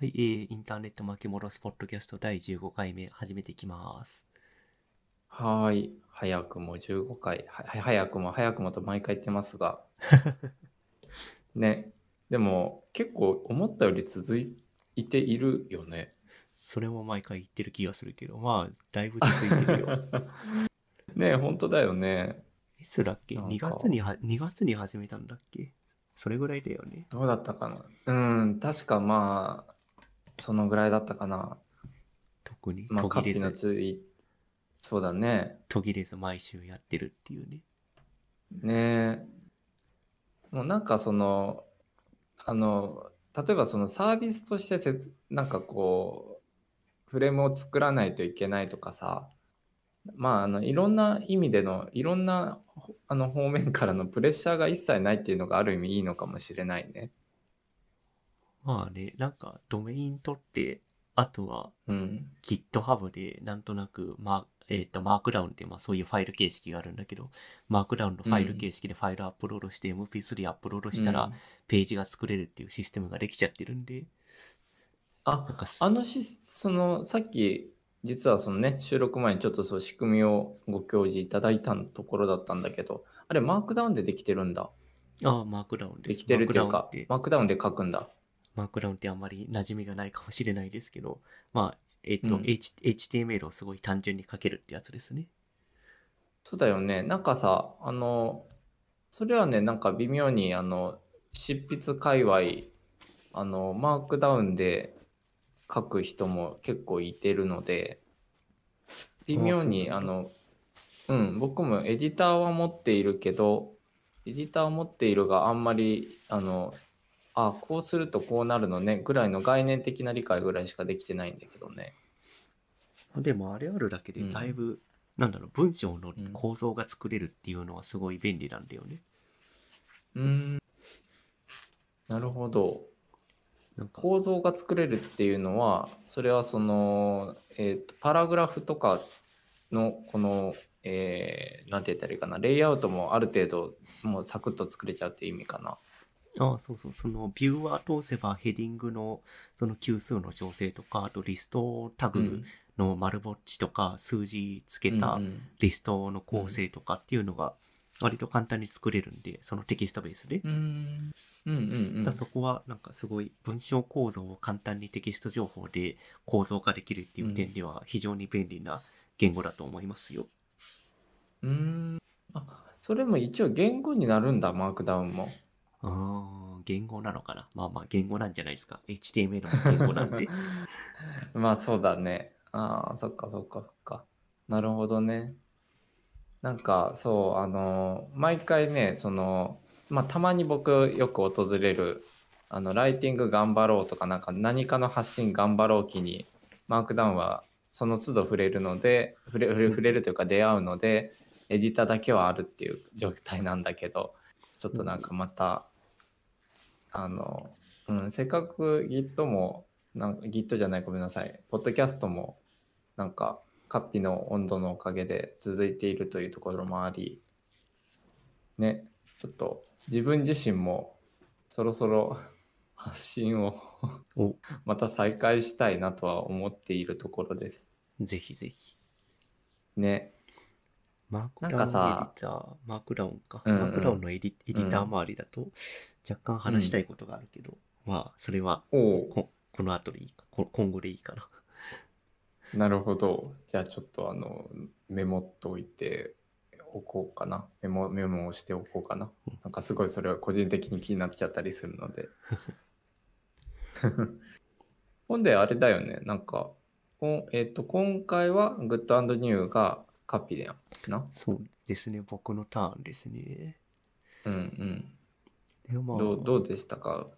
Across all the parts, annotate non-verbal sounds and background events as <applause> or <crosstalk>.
はい、えー、インターネット巻き戻すポッドキャスト第15回目始めていきます。はーい。早くも15回。は早くも早くもと毎回言ってますが。<laughs> ね。でも結構思ったより続いているよね。それも毎回言ってる気がするけど、まあ、だいぶ続いてるよ。<laughs> ね本当だよね。いつだっけ？なん ?2 か月には、2月に始めたんだっけ？それぐらいだよね。どうだったかな？うん、確かまあ、そのぐらいだったかな。特にまあ、途切れず、つい、そうだね。途切れず毎週やってるっていうね。ねもうなんかそのあの例えばそのサービスとしてせつなんかこうフレームを作らないといけないとかさまああのいろんな意味でのいろんなほあの方面からのプレッシャーが一切ないっていうのがある意味いいのかもしれないね。まあね、なんかドメイン取って、あとはうん。GitHub でなんとなく、まあ、えっ、と、マークダウンって、まあそういうファイル形式があるんだけど、マークダウンのファイル形式でファイルアップロードして、MP3 アップロードしたら、うんページが作れるっていうシステムができちゃってるんで、あなんかすあのしそのさっき実はそのね収録前にちょっとそう仕組みをご教示いただいたところだったんだけどあれマークダウンでできてるんだ。ああ、マークダウンです。できてるっていうかマークダウンで書くんだ。マークダウンってあんまり馴染みがないかもしれないですけど、まあ、えっ、と、うん H、HTML をすごい単純に書けるってやつですね。そうだよね。なんかさ、あの、それはね、なんか微妙に、あの、執筆界隈、あの、マークダウンで書く人も結構いてるので、微妙に、あの、うん、僕もエディターは持っているけど、エディターを持っているがあんまり、あの、あ、こうするとこうなるのね、ぐらいの概念的な理解ぐらいしかできてないんだけどね。でもあれあるだけでうんだいぶ、なんだろう、文章のうん構造が作れるっていうのはすごい便利なんだよね。うーん。なるほど。構造が作れるっていうのはそれはその、えーとパラグラフとかのこの、えーなんて言ったらいいかなレイアウトもある程度もうサクッと作れちゃうっていう意味かな。ああ、そうそう、そのビューワー通せばヘディングのその級数の調整とか、あとリストタグの丸ぼっちとか、数字つけたリストの構成とかっていうのが割と簡単に作れるんで、そのテキストベースで。うんうんうんうんだそこはなんかすごい文章構造を簡単にテキスト情報で構造化できるっていう点では非常に便利な言語だと思いますよ。うーんあそれも一応言語になるんだマークダウンも。ああ、言語なのかな？まあまあ言語なんじゃないですか。HTML も言語なんで。<laughs> まあそうだね。ああ、そっかそっかそっか。なるほどね。なんかそう、あの、毎回ね、その、まあたまに僕よく訪れる、あの、ライティング頑張ろうとか、なんか何かの発信頑張ろう気に、マークダウンはその都度触れるので、触れ触れるというか出会うので、エディターだけはあるっていう状態なんだけど、ちょっとなんかまた、あの、うん、せっかく Git も、なんか Git じゃない、ごめんなさい。ポッドキャストも、なんか、カッピの温度のおかげで続いているというところもあり、ね、ちょっと自分自身もそろそろ <laughs> 発信をお、<laughs> また再開したいなとは思っているところです。ぜひぜひ。ね。 Markdown エディター、 Markdown か。うんうん Markdown のエディエディター周りだと若干話したいことがあるけど、まあそれはここの後でいいか、こ今後でいいかな。なるほど。じゃあちょっとあの、メモっといておこうかな。メモ、メモをしておこうかな。なんかすごいそれは個人的に気になっちゃったりするので。<laughs> ほんであれだよね。なんか、えっ、と、今回はグッドニューがカピでやんな。そうですね、僕のターンですね。うんうん。でまあどうどうでしたか？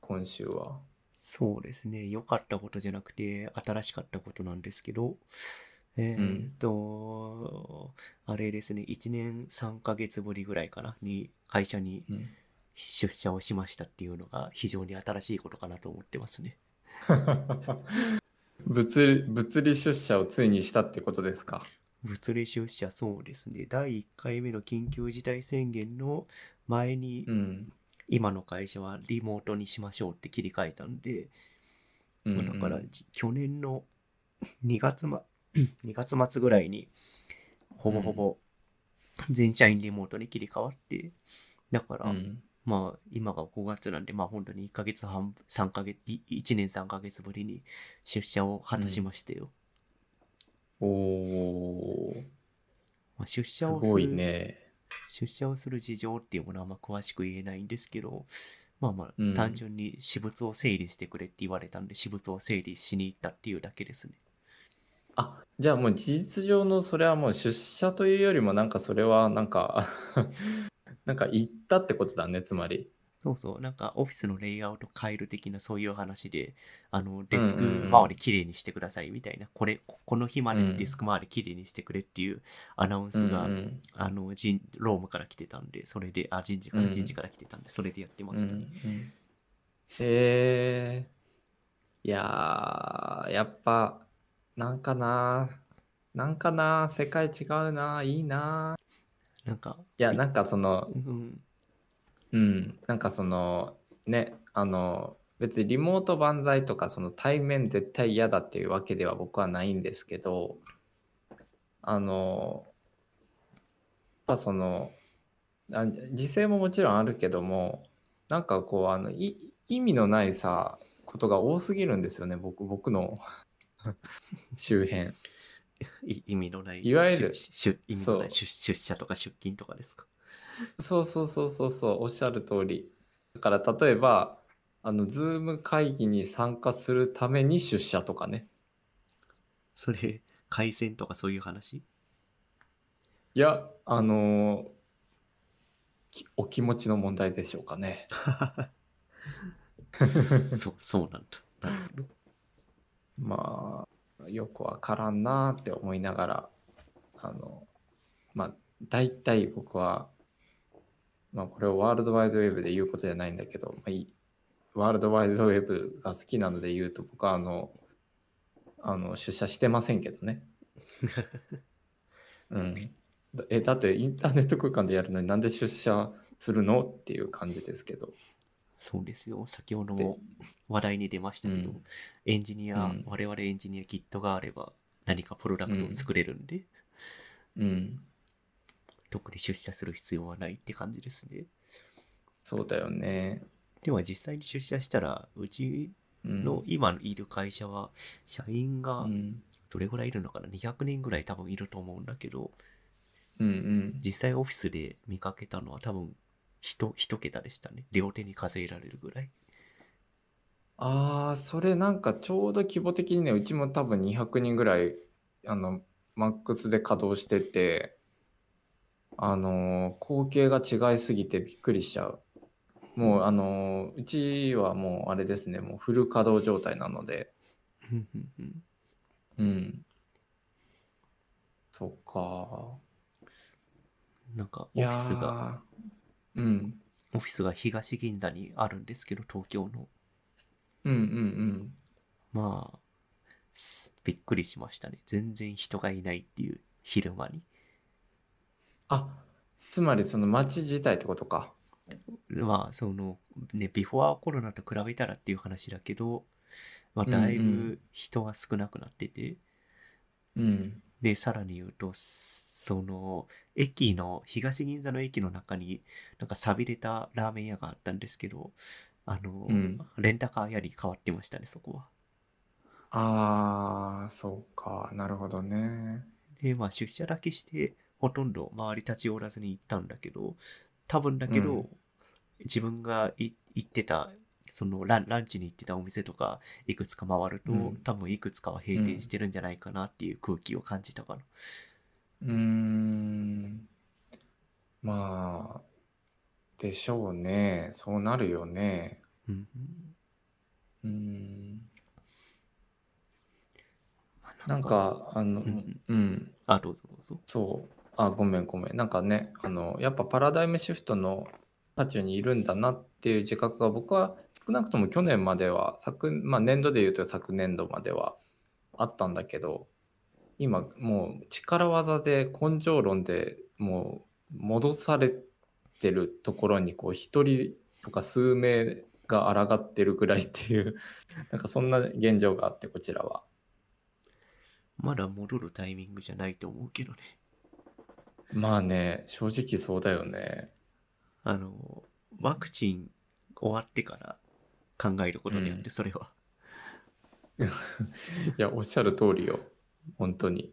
今週は。そうですね。良かったことじゃなくて、新しかったことなんですけど、えーっと、あれですね、1年3ヶ月ぶりぐらいかな、に会社にうん出社をしましたっていうのが非常に新しいことかなと思ってますね。<laughs> 物理物理出社をついにしたってことですか？物理出社、そうですね。第1回目の緊急事態宣言の前に、うん。今の会社はリモートにしましょうって切り替えたんで、うんうんだから、じ去年の2月,、ま、2月末ぐらいに、ほぼほぼ全社員リモートに切り替わって、だから、うんまあ、今が5月なんで、まあ本当に1ヶ月半、3ヶ月、い1年3ヶ月ぶりに出社を果たしましたよ。おおまあ、出す社をするごいね。出社をする事情っていうものはあんま詳しく言えないんですけど、まあまあ、うん単純に私物を整理してくれって言われたんで、私物を整理しに行ったっていうだけですね。あじゃあもう事実上のそれはもう出社というよりもなんかそれはなんか <laughs> なんか行ったってことだねつまり。そうそう、なんかオフィスのレイアウト変える的なそういう話で、あの、デスクうんうんうん。周りきれいにしてくださいみたいな、これ、ここの日までうん。デスク周りきれいにしてくれっていうアナウンスが、うんうんあの、人、ロームから来てたんで、それで、あ、人事かうん。ら人事から来てたんで、それでやってまうんした。うんえー、いやーやっぱなんかななんかな世界違うないいななんか、いやなんかそのうん、うん、なんかそのねあの別にリモート万歳とかその対面絶対嫌だっていうわけでは僕はないんですけどあのやっぱそのあ時勢ももちろんあるけどもなんかこうあのい意味のないさことが多すぎるんですよね僕僕の <laughs> 周辺。い意味のない、いわゆる出社とか出勤とかですか？そうそうそうそうそうおっしゃる通りだから例えばあのズーム会議に参加するために出社とかねそれ、回線とかそういう話？いやあのーきお気持ちの問題でしょうかね <laughs> そう、そうなんだ。なるほど。まあよくわからんなって思いながらあのまあ大体僕はまあこれをワールドワイドウェブで言うことじゃないんだけど、まあ、いい。ワールドワイドウェブが好きなので言うと僕はあのあの出社してませんけどね。<laughs> うん、だえだってインターネット空間でやるのになんで出社するのっていう感じですけど。そうですよ。先ほどでも話題に出ましたけど、うん。エンジニア、うん。我々エンジニア Git があれば何かプロダクトを作れるんで、うん、特に出社する必要はないって感じですね。そうだよね。では実際に出社したら、うちうん、の今いる会社は、社員がうんどれぐらいいるのかな ?200 人ぐらい多分いると思うんだけど、うんうん、実際オフィスで見かけたのは多分一一桁でしたね。両手に数えられるぐらい。ああ、それなんかちょうど規模的にね、うちも多分200人ぐらい、あの、マックスで稼働してて、あのー、光景が違いすぎてびっくりしちゃう。もう、あのー、うちはもうあれですね、もうフル稼働状態なので、うんうんうんうん。そっか。なんかオフィスが、ー、うん。オフィスが東銀座にあるんですけど、東京の。うんうんうん。まあ、すびっくりしましたね。全然人がいないっていう昼間に。あ、つまりその街自体ってことか。まあ、その、ね、ビフォーコロナと比べたらっていう話だけど、まあ、うんうんだいぶ人は少なくなってて、うん。で、さらに言うと、その、駅の、東銀座の駅の中に、なんか寂れたラーメン屋があったんですけど、あの、うんレンタカー屋に変わってましたね、そこは。ああ、そうか。なるほどね。で、まあ、出社だけして、ほとんど周り立ち寄らずに行ったんだけど、多分だけど、うん自分がい行ってた、そのランランチに行ってたお店とか、いくつか回ると、うん多分いくつかは閉店してるんじゃないかなっていう空気を感じたかな。うーん。まあ、でしょうね。そうなるよね。うんうんなん、か、あの、うんうん。あ、どうぞどうぞ。そう。あ、ごめんごめん。なんかね、あの、やっぱパラダイムシフトの渦中にいるんだなっていう自覚が僕は少なくとも去年までは、昨、まあ年度で言うと昨年度まではあったんだけど、今もう力技で根性論でもう戻されてるところにこう一人とか数名が抗ってるぐらいっていう <laughs> なんかそんな現状があってこちらはまだ戻るタイミングじゃないと思うけどね。まあね正直そうだよね。あの、ワクチン終わってから考えることによって、それは。<laughs> いやおっしゃる通りよ。本当に。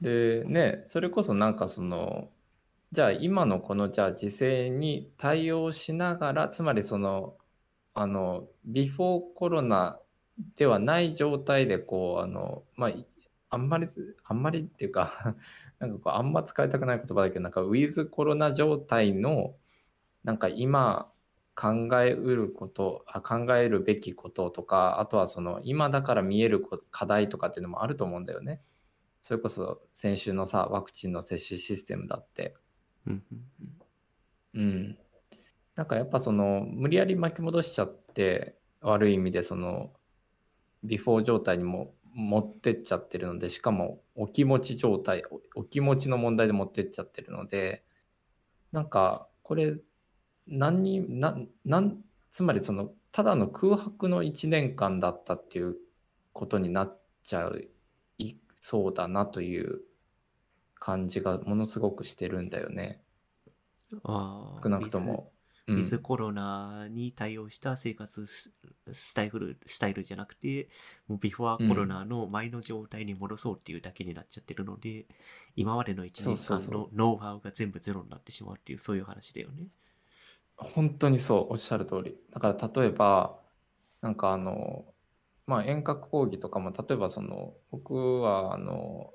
でねそれこそなんかそのじゃあ今のこのじゃあ時勢に対応しながらつまりそのあのビフォーコロナではない状態でこうあのまあいあんまりあんまりっていうか <laughs> なんかこうあんま使いたくない言葉だけどなんかウィズコロナ状態のなんか今考えうることあ考えるべきこととかあとはその今だから見えるこ課題とかっていうのもあると思うんだよね。それこそ先週のさワクチンの接種システムだってうん。なんかやっぱその無理やり巻き戻しちゃって悪い意味でそのビフォー状態にも持ってっちゃってるのでしかもお気持ち状態おお気持ちの問題で持ってっちゃってるのでなんかこれ何にななんつまりそのただの空白の1年間だったっていうことになっちゃういそうだなという感じがものすごくしてるんだよねああ少なくとも。ウィズコロナに対応した生活ススタイル、スタイルじゃなくて、もうビフォーコロナの前の状態に戻そうっていうだけになっちゃってるので、今までの1そう年間のノウハウが全部ゼロになってしまうっていう、そういう話だよね。本当にそうおっしゃる通り。だから例えばなんかあのまあ遠隔講義とかも例えばその僕はあの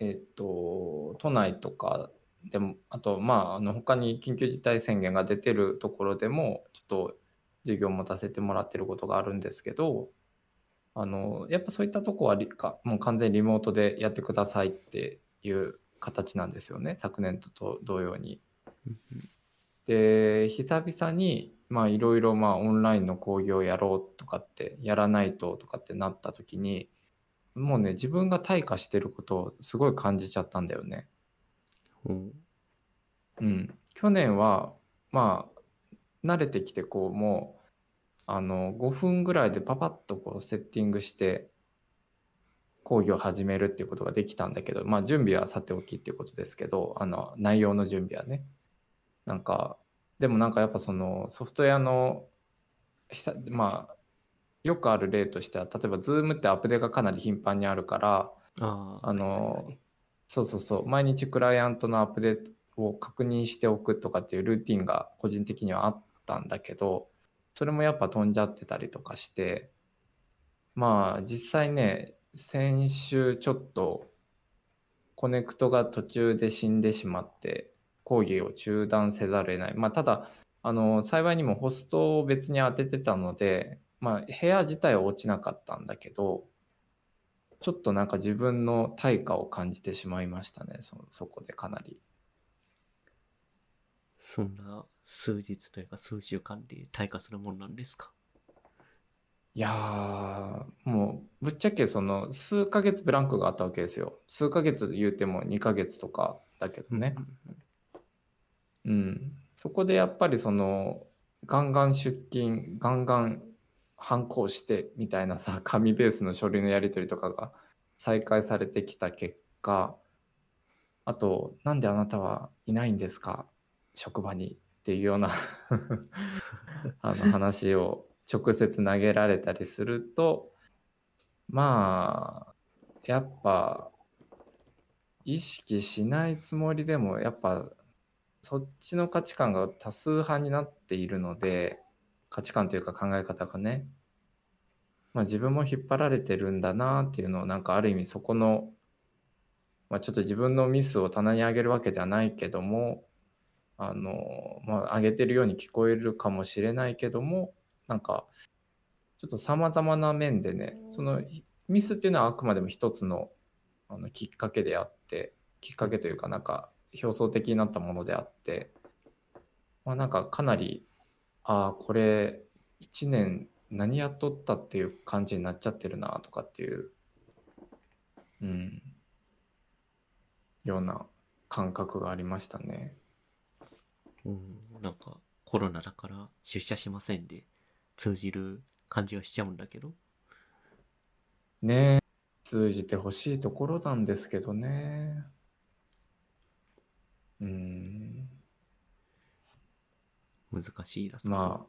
えっと都内とかでもあとまああの他に緊急事態宣言が出てるところでもちょっと授業を持たせてもらってることがあるんですけどあのやっぱそういったとこはもう完全にリモートでやってくださいっていう形なんですよね昨年とと同様に。で久々にまあいろいろまあオンラインの講義をやろうとかってやらないととかってなった時にもうね自分が退化してることをすごい感じちゃったんだよね。うん、去年はまあ慣れてきてこうもうあの5分ぐらいでパパッとこうセッティングして講義を始めるっていうことができたんだけどまあ準備はさておきっていうことですけどあの内容の準備はね。なんかでもなんかやっぱそのソフトウェアの久まあよくある例としては例えば Zoom ってアップデートがかなり頻繁にあるからあああのそうそうそう毎日クライアントのアップデートを確認しておくとかっていうルーティンが個人的にはあったんだけどそれもやっぱ飛んじゃってたりとかしてまあ実際ね先週ちょっとコネクトが途中で死んでしまって講義を中断せざるを得ないまあただあの幸いにもホストを別に当ててたのでまあ部屋自体は落ちなかったんだけどちょっとなんか自分の対価を感じてしまいましたねそそこでかなり。そんな数日というか数週間で退化するもんなんですか？いやーもうぶっちゃけその数ヶ月ブランクがあったわけですよ。数ヶ月言うても2ヶ月とかだけどね。うん。そこでやっぱりそのガンガン出勤ガンガン反抗してみたいなさ <laughs> 紙ベースの書類のやり取りとかが再開されてきた結果あと「なんであなたはいないんですか？職場に」っていうような <laughs> あの話を直接投げられたりするとまあやっぱ意識しないつもりでもやっぱそっちの価値観が多数派になっているので価値観というか考え方がね、まあ、自分も引っ張られてるんだなっていうのをなんかある意味そこの、まあ、ちょっと自分のミスを棚に上げるわけではないけどもあの、まあ、上げてるように聞こえるかもしれないけどもなんかちょっとさまざまな面でねそのミスっていうのはあくまでも一つのあのきっかけであってきっかけというかなんか表層的になったものであって、まあ、なんかかなりああこれ1年何やっとったっていう感じになっちゃってるなとかっていう、うん、ような感覚がありましたね。うん、なんかコロナだから出社しませんで通じる感じはしちゃうんだけど。ねえ、通じてほしいところなんですけどね。うん。難しいだま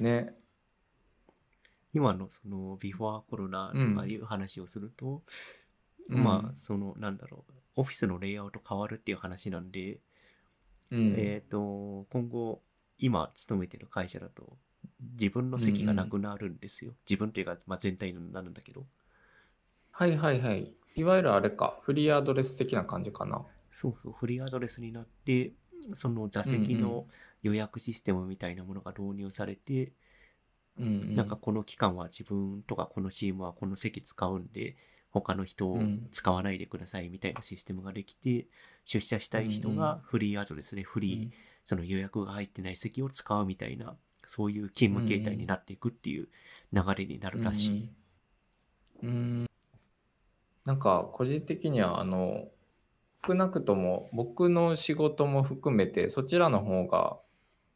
あ、ね。今のそのビフォーコロナとかいう話をすると、うん、まあそのなんだろうオフィスのレイアウト変わるっていう話なんで、うん、えっ、ー、と今後今勤めてる会社だと自分の席がなくなるんですよ、うんうん、自分っていうか、まあ、全体になるんだけど。はいはいはい。いわゆるあれかフリーアドレス的な感じかな。そうそうフリーアドレスになってその座席の予約システムみたいなものが導入されて、うんうん、なんかこの期間は自分とかこのチームはこの席使うんで他の人を使わないでくださいみたいなシステムができて、出社したい人がフリーアドレスでフリー、その予約が入ってない席を使うみたいな、そういう勤務形態になっていくっていう流れになるらしい。うん、うん、なんか個人的にはあの少なくとも僕の仕事も含めてそちらの方が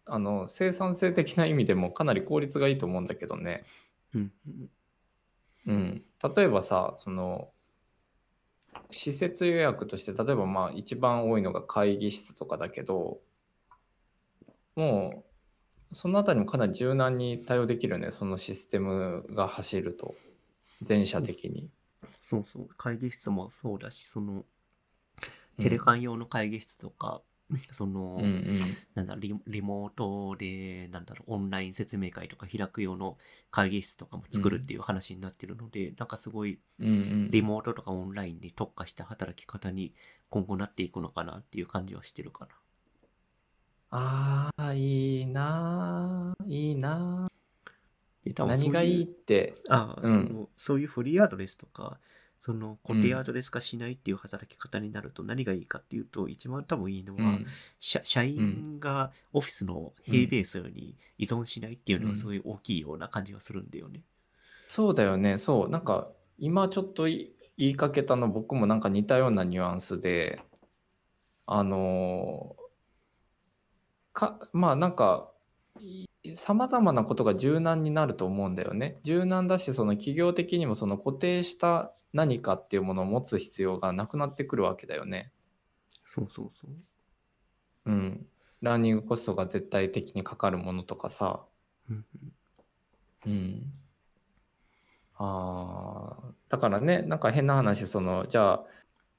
あの生産性的な意味でもかなり効率がいいと思うんだけどね。うん、うん、例えばさその施設予約として例えばまあ一番多いのが会議室とかだけどもうそのあたりもかなり柔軟に対応できるねそのシステムが走ると。全社的に。そうそう。会議室もそうだしそのテレカン用の会議室とか、<laughs> その、うんうん、なんだリリモートでなんだろうオンライン説明会とか開く用の会議室とかも作るっていう話になってるので、うん、なんかすごいリモートとかオンラインに特化した働き方に今後なっていくのかなっていう感じはしてるかな。ああいいないいな何がいいって。あ、うん、そのそういうフリーアドレスとかその固定アドレス化しないっていう働き方になると何がいいかっていうと、一番多分いいのは、うん社、社員がオフィスの平ベースに依存しないっていうのがすごい大きいような感じがするんだよね。そうだよね。そう。なんか、今ちょっと言いかけたの僕もなんか似たようなニュアンスで、あのか、まあなんか、さまざまなことが柔軟になると思うんだよね。柔軟だしその企業的にもその固定した何かっていうものを持つ必要がなくなってくるわけだよね。そうそうそう。うん。ラーニングコストが絶対的にかかるものとかさ。うん。ああ、だからね、なんか変な話、その、じゃあ、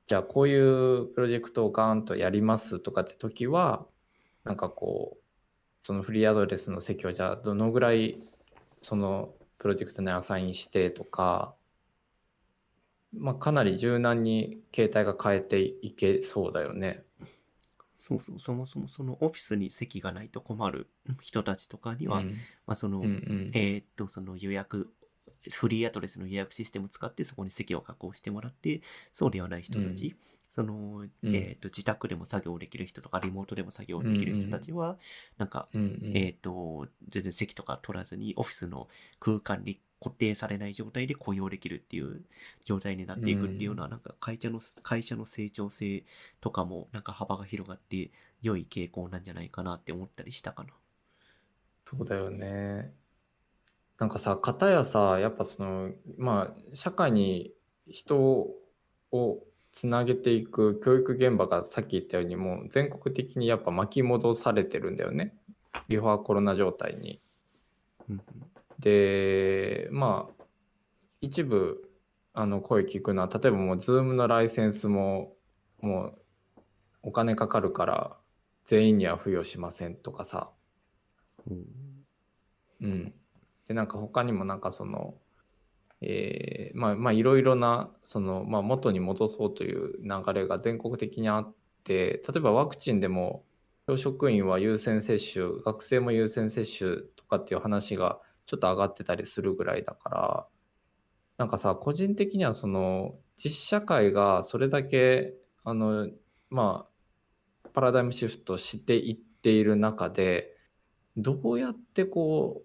じゃあこういうプロジェクトをガーンとやりますとかって時は、なんかこう、そのフリーアドレスの席をじゃあどのぐらいそのプロジェクトにアサインしてとか、まあ、かなり柔軟に携帯が変えていけそうだよね。そうそう、そもそもそのオフィスに席がないと困る人たちとかには、うん、まあその、うんうん、えー、っと、その予約、フリーアドレスの予約システムを使ってそこに席を確保してもらって、そうではない人たち、その、うん、えっ、ー、と、自宅でも作業できる人とか、リモートでも作業できる人たちは、うんうん、なんか、うんうん、えっ、ー、と、全然席とか取らずに、オフィスの空間に固定されない状態で雇用できるっていう状態になっていくっていうのは、なんか会社の、会社の成長性とかも、なんか幅が広がって、良い傾向なんじゃないかなって思ったりしたかな。そうだよね。なんかさ、方やさ、やっぱその、まあ、社会に人をつなげていく教育現場がさっき言ったようにもう全国的にやっぱ巻き戻されてるんだよねビフォーコロナ状態に。でまあ一部あの声聞くのは例えばもう Zoom のライセンスももうお金かかるから全員には付与しませんとかさ。うん、うん、でなんか他にもなんかそのえー、まあまあいろいろなその、まあ、元に戻そうという流れが全国的にあって例えばワクチンでも教職員は優先接種学生も優先接種とかっていう話がちょっと上がってたりするぐらいだからなんかさ個人的にはその実社会がそれだけあのまあパラダイムシフトしていっている中でどうやってこう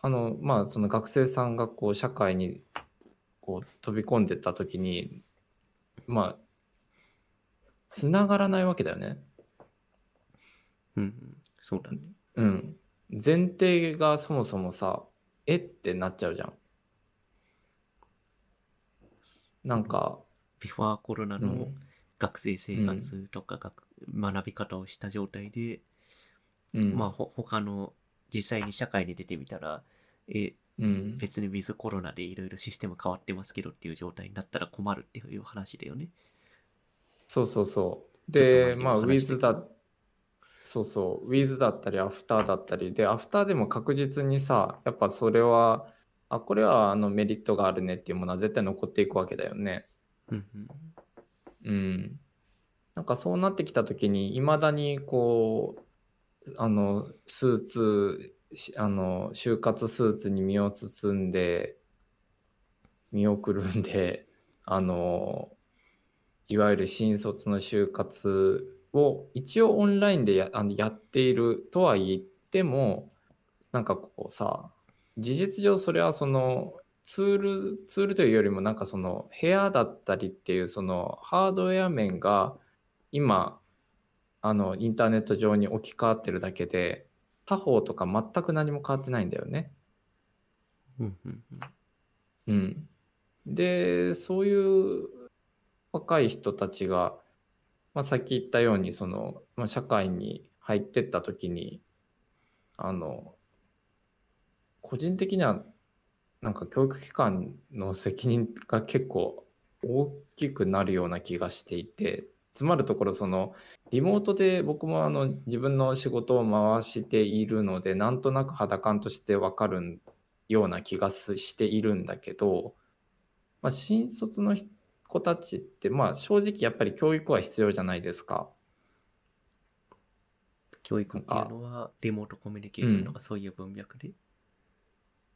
あのまあその学生さんがこう社会にこう飛び込んでった時にまあつながらないわけだよね。うん、そうだね。うん。前提がそもそもさ、えってなっちゃうじゃん。なんか、ビフォーコロナのうん。学生生活とか学,、学び方をした状態で、うん。まあほ他の実際に社会に出てみたらえうん。別にウィズコロナでいろいろシステム変わってますけどっていう状態になったら困るっていう話だよね。そうそうそう。で、まあ、ウィズだ、そうそう、ウィズだったり、アフターだったり、で、アフターでも確実にさ、やっぱそれは、あ、これはあのメリットがあるねっていうものは絶対残っていくわけだよね。うんうんうん。なんかそうなってきたときに、いまだにこう、あの、スーツ、あの、就活スーツに身を包んで、身をくるんで、<laughs> あの、いわゆる新卒の就活を一応オンラインでやあのやっているとは言っても、なんかこうさ、事実上それはそのツール、ツールというよりもなんかその部屋だったりっていうそのハードウェア面が今、あのインターネット上に置き換わってるだけで、他方とか全く何も変わってないんだよね。うん。で、そういう若い人たちが、まあ、さっき言ったように、その、まあ、社会に入ってった時に、あの、個人的には、なんか教育機関の責任が結構大きくなるような気がしていて、つまるところ、その、リモートで僕もあの自分の仕事を回しているので、なんとなく肌感としてわかるような気がすしているんだけど、まあ、新卒の人子たちって、まあ、正直やっぱり教育は必要じゃないですか。教育っていうのはリモートコミュニケーションとかそういう文脈で？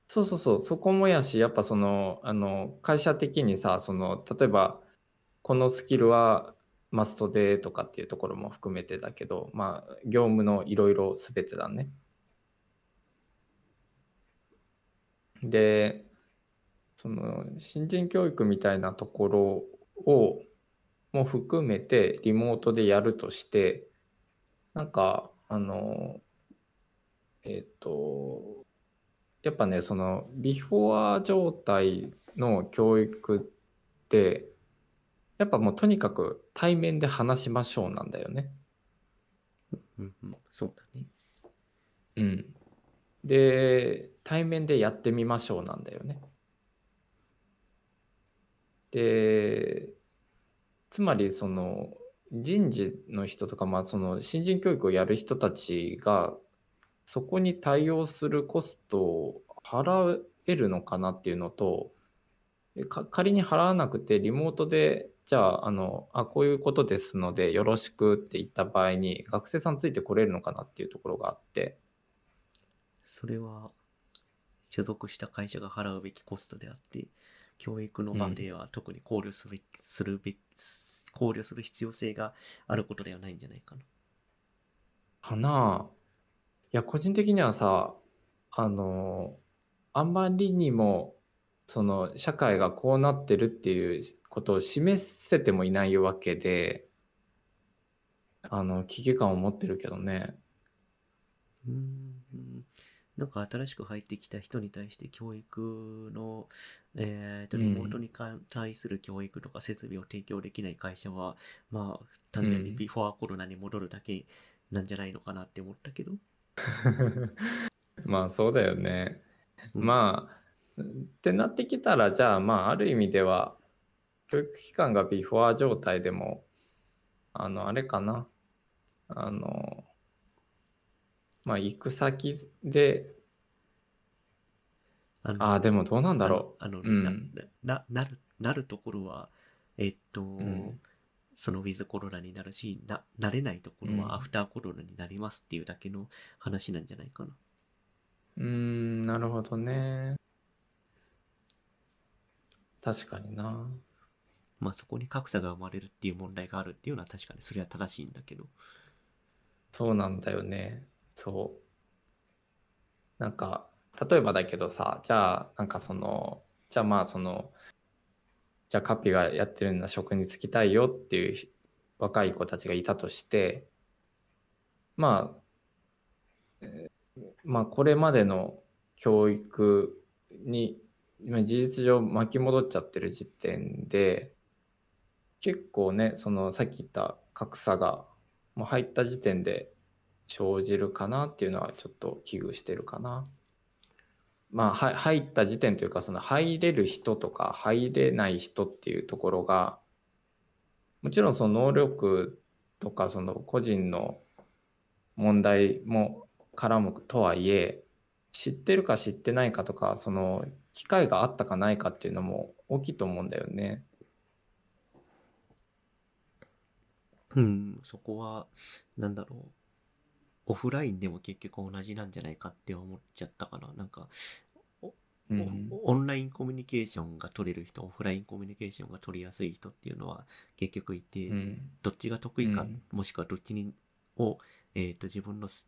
そうそうそう、そこもやし、やっぱその、あの、会社的にさ、その、例えば、このスキルはマストでとかっていうところも含めてだけど、まあ、業務のいろいろすべてだね。で、その、新人教育みたいなところを、も含めてリモートでやるとして、なんか、あの、えっと、やっぱね、その、ビフォア状態の教育って、やっぱもうとにかく対面で話しましょうなんだよね。うんうん、そうだね。うん。で、対面でやってみましょうなんだよね。で、つまりその人事の人とか、まあその新人教育をやる人たちがそこに対応するコストを払えるのかなっていうのと、仮に払わなくてリモートでじゃああのあこういうことですのでよろしくって言った場合に学生さんついてこれるのかなっていうところがあって。それは所属した会社が払うべきコストであって、教育の場では特に考慮すべき、するべき、考慮する必要性があることではないんじゃないかな。かな。あいや個人的にはさあのあんまりにもその社会がこうなってるっていうことを示せてもいないわけであの危機感を持ってるけどね。うーん。なんか新しく入ってきた人に対して教育の、えーと、うんリモートにか対する教育とか設備を提供できない会社は、まあ、単純にうん。ビフォーコロナに戻るだけなんじゃないのかなって思ったけど。<laughs> まあそうだよね。うん。まあってなってきたらじゃあまあある意味では教育機関がビフォア状態でもあのあれかな。あのまあ行く先であのああでもどうなんだろあの、あのうん。なななる、なるところは、えっと、ん。そのウィズコロナになるし、な、なれないところうん。はアフターコロナになりますっていうだけの話なんじゃないかな。ううーんなるほどね確かになまあそこに格差が生まれるっていう問題があるっていうのは確かにそれは正しいんだけど。そうなんだよね。そう。なんか、例えばだけどさ、じゃあ、なんかその、じゃあまあその、じゃあカピがやってるような職に就きたいよっていう若い子たちがいたとして、まあ、えーまあこれまでの教育に今事実上巻き戻っちゃってる時点で結構ねそのさっき言った格差がもう入った時点で生じるかなっていうのはちょっと危惧してるかな。まあは入った時点というかその入れる人とか入れない人っていうところがもちろんその能力とかその個人の問題も絡むとはいえ知ってるか知ってないかとかその機会があったかないかっていうのも大きいと思うんだよね。うん、そこは、なんだろう。オフラインでも結局同じなんじゃないかって思っちゃったかな。なんか、おうんおオンラインコミュニケーションが取れる人、オフラインコミュニケーションが取りやすい人っていうのは結局いて、うんどっちが得意か、うんもしくはどっちにを、えー、と自分のス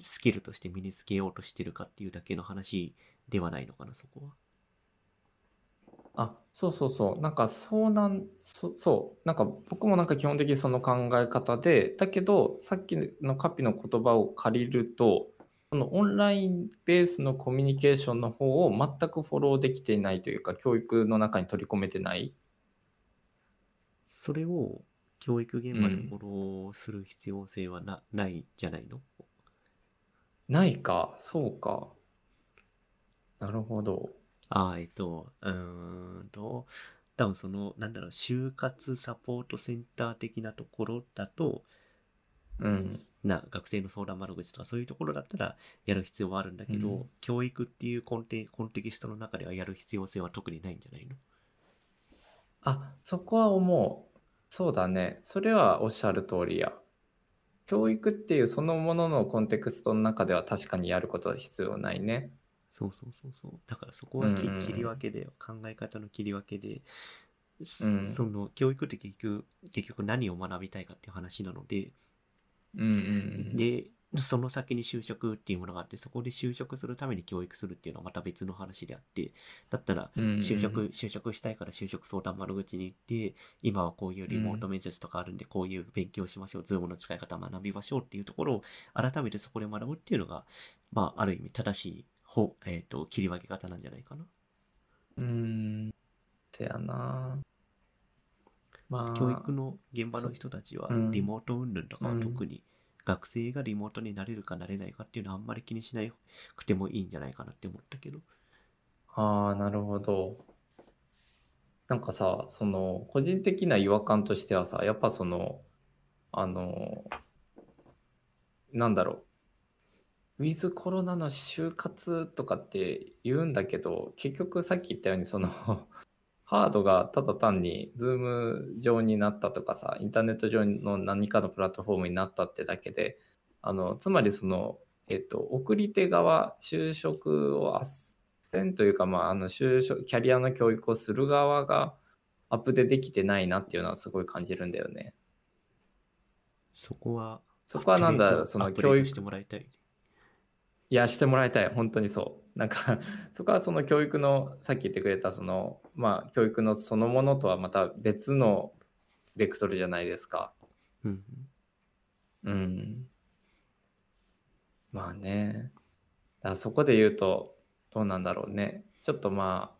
スキルとして身につけようとしてるかっていうだけの話ではないのかな、そこは。あそうそうそう。なんかそうなんそそう。なんか僕もなんか基本的にその考え方でだけどさっきのカピの言葉を借りるとそのオンラインベースのコミュニケーションの方を全くフォローできていないというか教育の中に取り込めてない。それを教育現場でフォローする必要性はな,、ないじゃないの？ないか。そうかなるほど。ああ、えっと、うーんと、多分その、なんだろう、就活サポートセンター的なところだと、うん。な、学生の相談窓口とかそういうところだったらやる必要はあるんだけど、うん。教育っていうコンテコンテキストの中ではやる必要性は特にないんじゃないの？あそこは思う。そうだね。それはおっしゃる通りや。教育っていうそのもののコンテクストの中では確かにやることは必要ないねそうそうそうそう。だからそこはきうんうんうん。切り分けで、考え方の切り分けで、うん。その教育って結局、結局何を学びたいかっていう話なので、うんうんうんで、その先に就職っていうものがあって、そこで就職するために教育するっていうのはまた別の話であって、だったら、うんうん。就職、就職したいから就職相談窓口に行って、今はこういうリモート面接とかあるんで、こういう勉強しましょう、ズームの使い方学びましょうっていうところを、改めてそこで学ぶっていうのが、まあ、ある意味正しい方、えっ、と、切り分け方なんじゃないかな？うーん。せやな。まあ。教育の現場の人たちはうん。リモート云々とかは特に学生がリモートになれるかなれないかっていうのはあんまり気にしなくてもいいんじゃないかなって思ったけど。ああなるほど。なんかさその個人的な違和感としてはさやっぱそのあのなんだろうウィズコロナの就活とかって言うんだけど結局さっき言ったようにその <laughs> ハードがただ単に Zoom 上になったとかさインターネット上の何かのプラットフォームになったってだけであのつまりその、えっと、送り手側就職を斡旋というか、まあ、あの就職キャリアの教育をする側がアップデできてないなっていうのはすごい感じるんだよね。そこは、そこはなんだその教育してもらいたい。いや、してもらいたい。本当にそう。なんか、<laughs> そこはその教育の、さっき言ってくれた、その、まあ、教育のそのものとはまた別のベクトルじゃないですか。うんうん。うん。まあね。だそこで言うと、どうなんだろうね。ちょっとまあ、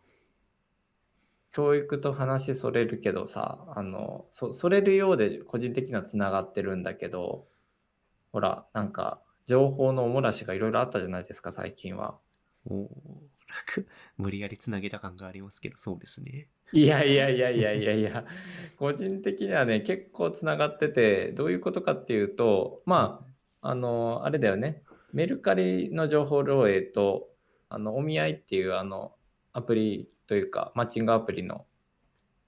教育と話それるけどさ、あの、そそれるようで個人的にはつながってるんだけど、ほら、なんか、情報のおもらしがいろいろあったじゃないですか、最近は。おーなんか、無理やりつなげた感がありますけど、そうですね。いやいやいやいやいやいや、<laughs> 個人的にはね、結構つながってて、どういうことかっていうと、まあ、あの、あれだよね、メルカリの情報漏洩と、あの、お見合いっていう、あの、アプリというか、マッチングアプリの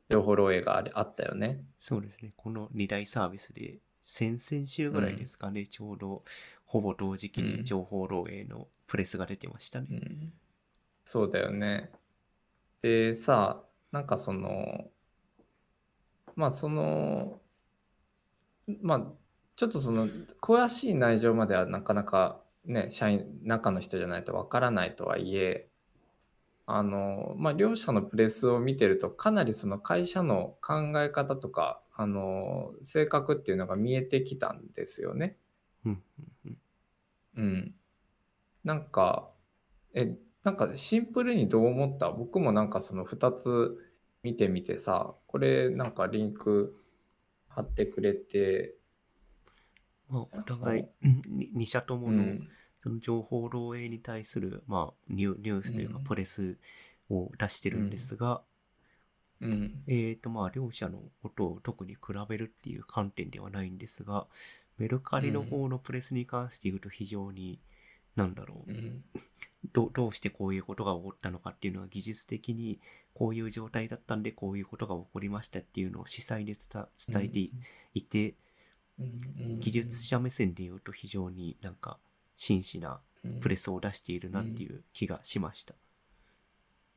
情報漏洩があれあったよね。そうですね。この2大サービスで、先々週ぐらいですかね、ちょうど、ほぼ同時期に情報漏洩のプレスが出てましたね。うん、そうだよね。でさ、なんかその、まあその、まあちょっとその詳しい内情まではなかなかね、社員、中の人じゃないとわからないとはいえ、あの、まあ両者のプレスを見てるとかなりその会社の考え方とか、あの、性格っていうのが見えてきたんですよね。うん。うん。うんうん。なんか、え、なんかシンプルにどう思った？僕もなんかその2つ見てみてさ、これなんかリンク貼ってくれて、まあ、お互い、2社ともの、その情報漏洩に対する、まあ、ニュニュースというか、プレスを出してるんですが、うん、えっ、ー、と、まあ、両者のことを特に比べるっていう観点ではないんですが、メルカリの方のプレスに関して言うと非常に、うん、なんだろう、うん、ど、どうしてこういうことが起こったのかっていうのは技術的にこういう状態だったんでこういうことが起こりましたっていうのを司祭で伝えていて、技術者目線で言うと非常になんか真摯なプレスを出しているなっていう気がしました。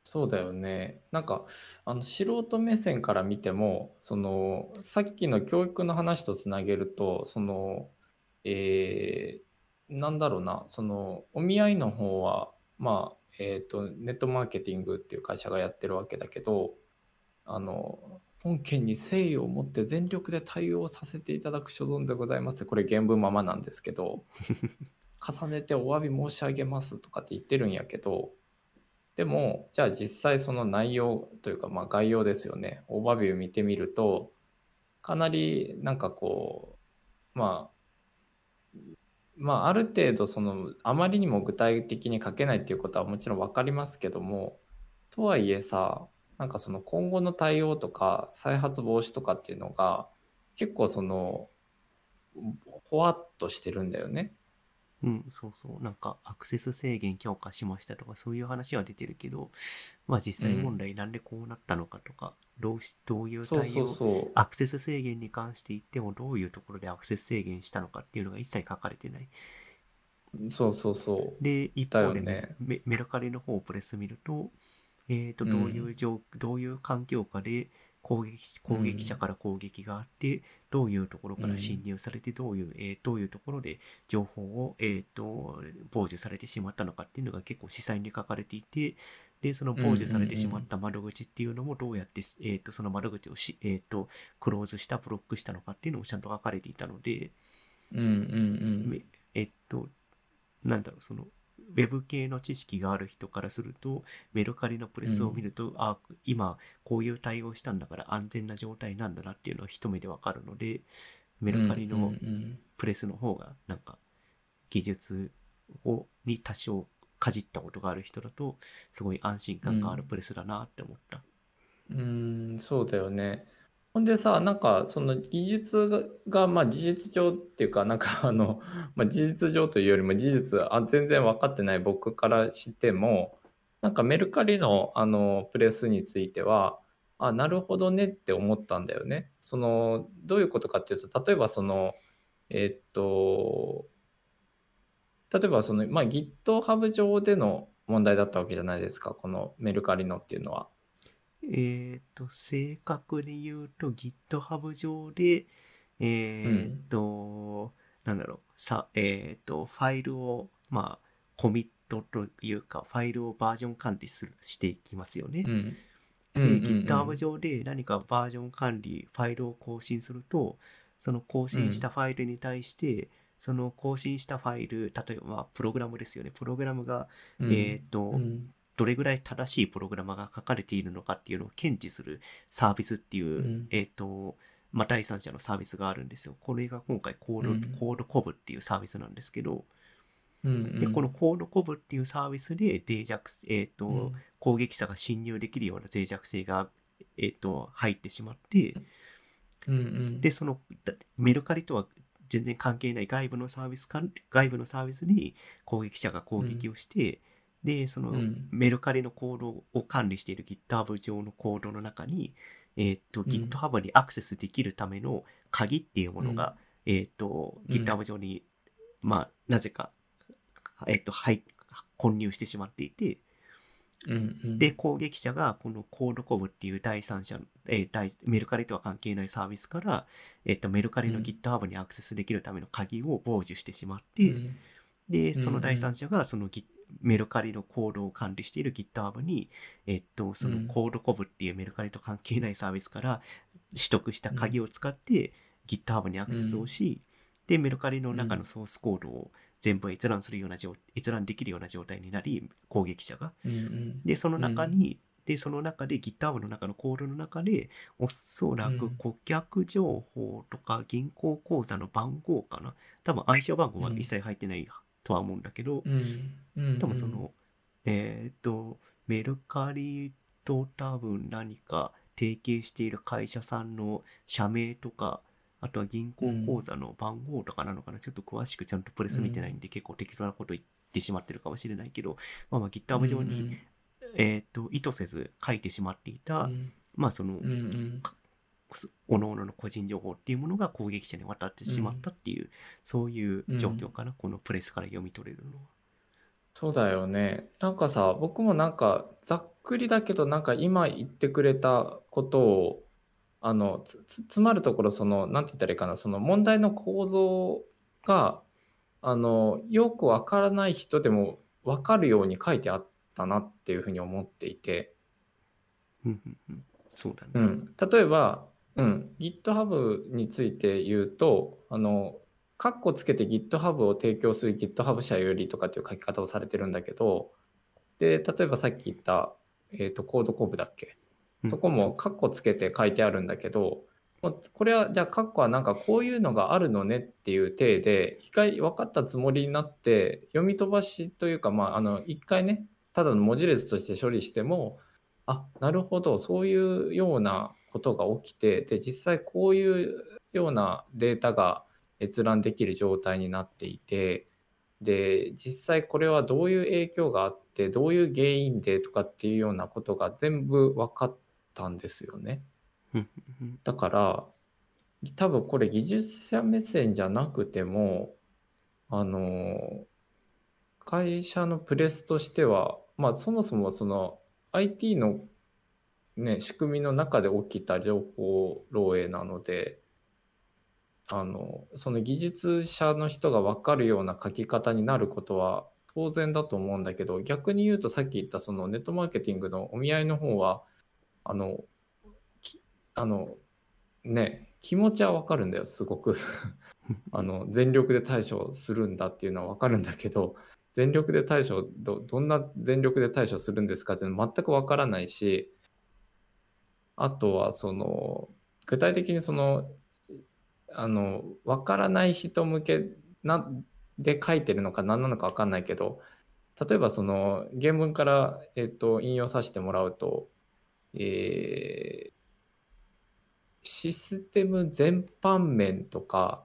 そうだよね。なんか、あの、素人目線から見ても、その、さっきの教育の話とつなげると、その、えー、なんだろうな、その、お見合いの方は、まあ、えっと、ネットマーケティングっていう会社がやってるわけだけど、あの、本件に誠意を持って全力で対応させていただく所存でございます。これ原文ままなんですけど、<laughs> 重ねてお詫び申し上げますとかって言ってるんやけど、でも、じゃあ実際その内容というか、まあ概要ですよね。オーバービュー見てみると、かなりなんかこう、まあ、まあある程度その、あまりにも具体的に書けないっていうことはもちろん分かりますけども、とはいえさ、なんかその今後の対応とか再発防止とかっていうのが結構そのほわっとしてるんだよね。うん、そうそう。なんか、アクセス制限強化しましたとか、そういう話は出てるけど、まあ実際問題なんでこうなったのかとか、うん、どうし、どういう対応、そうそうアクセス制限に関して言っても、どういうところでアクセス制限したのかっていうのが一切書かれてない。そうそうそう。で、一方で、ね、メメルカリの方をプレス見ると、えっ、ー、と、どういう状、うん、どういう環境下で、攻撃攻撃者から攻撃があって、どういうところから侵入されて、どういう、えー、どういうところで情報を、えー、と、傍受されてしまったのかっていうのが結構詳細に書かれていて、で、その傍受されてしまった窓口っていうのもどうやって、えー、と、その窓口をし、えー、と、クローズした、ブロックしたのかっていうのもちゃんと書かれていたので、うんうんうん。えっと、なんだろう、その、ウェブ系の知識がある人からすると、メルカリのプレスを見ると、うん、あ、今こういう対応したんだから安全な状態なんだなっていうのは一目でわかるので、メルカリのプレスの方がなんか技術をに多少かじったことがある人だと、すごい安心感があるプレスだなって思った。うん、うんそうだよね。ほんでさ、なんかその技術が、まあ事実上っていうか、なんか <laughs> あの、まあ事実上というよりも事実、あ、全然分かってない僕からしても、なんかメルカリのあのプレスについては、あ、なるほどねって思ったんだよね。その、どういうことかっていうと、例えばその、えっと、例えばその、まあ GitHub 上での問題だったわけじゃないですか、このメルカリのっていうのは。えっ、と、正確に言うと GitHub 上で、えっ、と、なんだろう、さ、えっ、と、ファイルを、まあ、コミットというか、ファイルをバージョン管理する、していきますよね。うん。で、GitHub 上で何かバージョン管理、ファイルを更新すると、その更新したファイルに対して、その更新したファイル、例えば、まあ、プログラムですよね。プログラムが、えっ、と、どれぐらい正しいプログラマが書かれているのかっていうのを検知するサービスっていう、うん、えっ、ー、と、まあ、第三者のサービスがあるんですよ。これが今回コード、うん、コードコブっていうサービスなんですけど、うんうん、で、このコードコブっていうサービスで脆弱、えっ、ー、と、うん、攻撃者が侵入できるような脆弱性が、えっ、ー、と、入ってしまって、うんうん、で、その、メルカリとは全然関係ない外部のサービスか、外部のサービスに攻撃者が攻撃をして、で、そのメルカリのコードを管理している GitHub 上のコードの中に、えっ、と、GitHub にアクセスできるための鍵っていうものが、えっ、と、GitHub 上に、まあ、なぜか、えっ、と、はい、混入してしまっていて、うんうん、で、攻撃者がこのコードコブっていう第三者、えー、メルカリとは関係ないサービスから、えっ、と、メルカリの GitHub にアクセスできるための鍵を傍受してしまって、うん、で、その第三者がその Git メルカリのコードを管理している GitHub に、えっと、そのコードコブっていうメルカリと関係ないサービスから取得した鍵を使って GitHub にアクセスをし、で、メルカリの中のソースコードを全部閲覧するような状閲覧できるような状態になり攻撃者が。でその中に、でその中で GitHub の中のコードの中でおそらくうん。顧客情報とか銀行口座の番号かな。多分暗証番号は一切入ってないとは思うんだけど、多分その、えーっと、メルカリと多分何か提携している会社さんの社名とか、あとは銀行口座の番号とかなのかな、ちょっと詳しくちゃんとプレス見てないんで、結構適当なこと言ってしまってるかもしれないけど、まあまあ GitHub 上に、えーっと、意図せず書いてしまっていた、うん。まあその、うんうんおののの個人情報っていうものが攻撃者に渡ってしまったっていう、そういう状況かな、このプレスから読み取れるのは。そうだよね。なんかさ、僕もなんかざっくりだけど、なんか今言ってくれたことを、あの、つ、つ、つまるところ、その、なんて言ったらいいかな、その問題の構造が、あの、よくわからない人でもわかるように書いてあったなっていうふうに思っていて、うんうんうんそうだね。うん、例えば、うん、GitHub について言うと、あの、カッコつけて GitHub を提供する GitHub 社よりとかっていう書き方をされてるんだけど、で、例えばさっき言った、えっと、コードコブだっけ？うん。そこもカッコつけて書いてあるんだけど、これはじゃあカッコはなんかこういうのがあるのねっていう体で一回分かったつもりになって読み飛ばしというかまああの一回ねただの文字列として処理してもあなるほどそういうようなことが起きてで実際こういうようなデータが閲覧できる状態になっていてで実際これはどういう影響があってどういう原因でとかっていうようなことが全部分かったんですよね。だから多分これ技術者目線じゃなくてもあの会社のプレスとしてはまあそもそもその IT のね仕組みの中で起きた情報漏洩なのであのその技術者の人が分かるような書き方になることは当然だと思うんだけど逆に言うとさっき言ったそのネットマーケティングのお見合いの方はあのあのね気持ちは分かるんだよすごく。<laughs> あの全力で対処するんだっていうのは分かるんだけど全力で対処どどんな全力で対処するんですかっていうの全く分からないしあとはその具体的にそのあの分からない人向けなで書いてるのか何なのか分かんないけど例えばその原文から、えっと引用させてもらうと、えーシステム全般面とか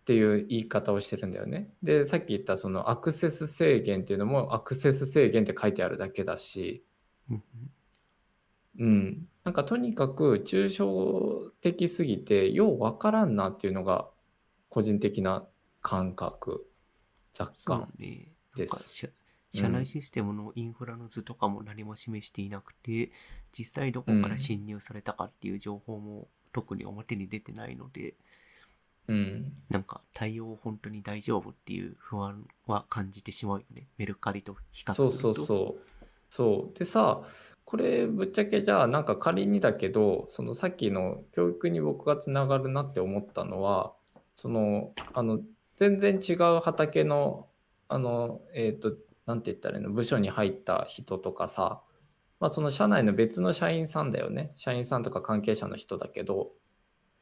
っていう言い方をしてるんだよね。でさっき言ったそのアクセス制限っていうのもアクセス制限って書いてあるだけだし、うん。うん、なんかとにかく抽象的すぎてようわからんなっていうのが個人的な感覚雑感ね。です。社社内システムのインフラの図とかも何も示していなくて、実際どこから侵入されたかっていう情報も特に表に出てないので、うん、なんか対応本当に大丈夫っていう不安は感じてしまうよね。メルカリと比較すると。そうそうそうそうでさこれぶっちゃけじゃあなんか仮にだけどそのさっきの教育に僕がつながるなって思ったのはそのあの全然違う畑のあのえっ、となんて言ったらいいの？部署に入った人とかさまあその社内の別の社員さんだよね。社員さんとか関係者の人だけど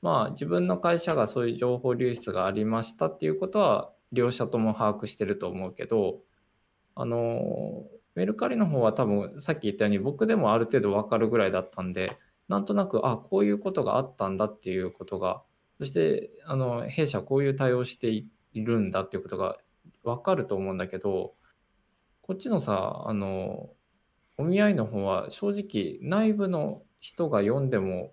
まあ自分の会社がそういう情報流出がありましたっていうことは両者とも把握してると思うけどあのメルカリの方は多分さっき言ったように僕でもある程度分かるぐらいだったんでなんとなくあこういうことがあったんだっていうことがそしてあの弊社こういう対応しているんだっていうことが分かると思うんだけどこっちのさあのお見合いの方は正直内部の人が読んでも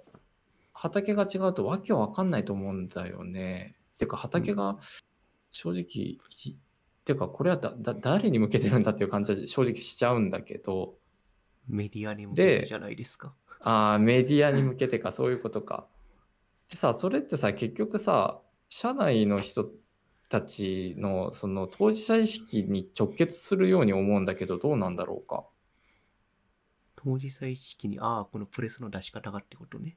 畑が違うとわけわかんないと思うんだよね。てか畑が正直、いてかこれはだだ誰に向けてるんだっていう感じは正直しちゃうんだけどメディアに向けてじゃないですか。ああメディアに向けてかそういうことか。でさそれってさ結局さ社内の人たちのその当事者意識に直結するように思うんだけどどうなんだろうか。当事者意識に、ああ、このプレスの出し方がってことね。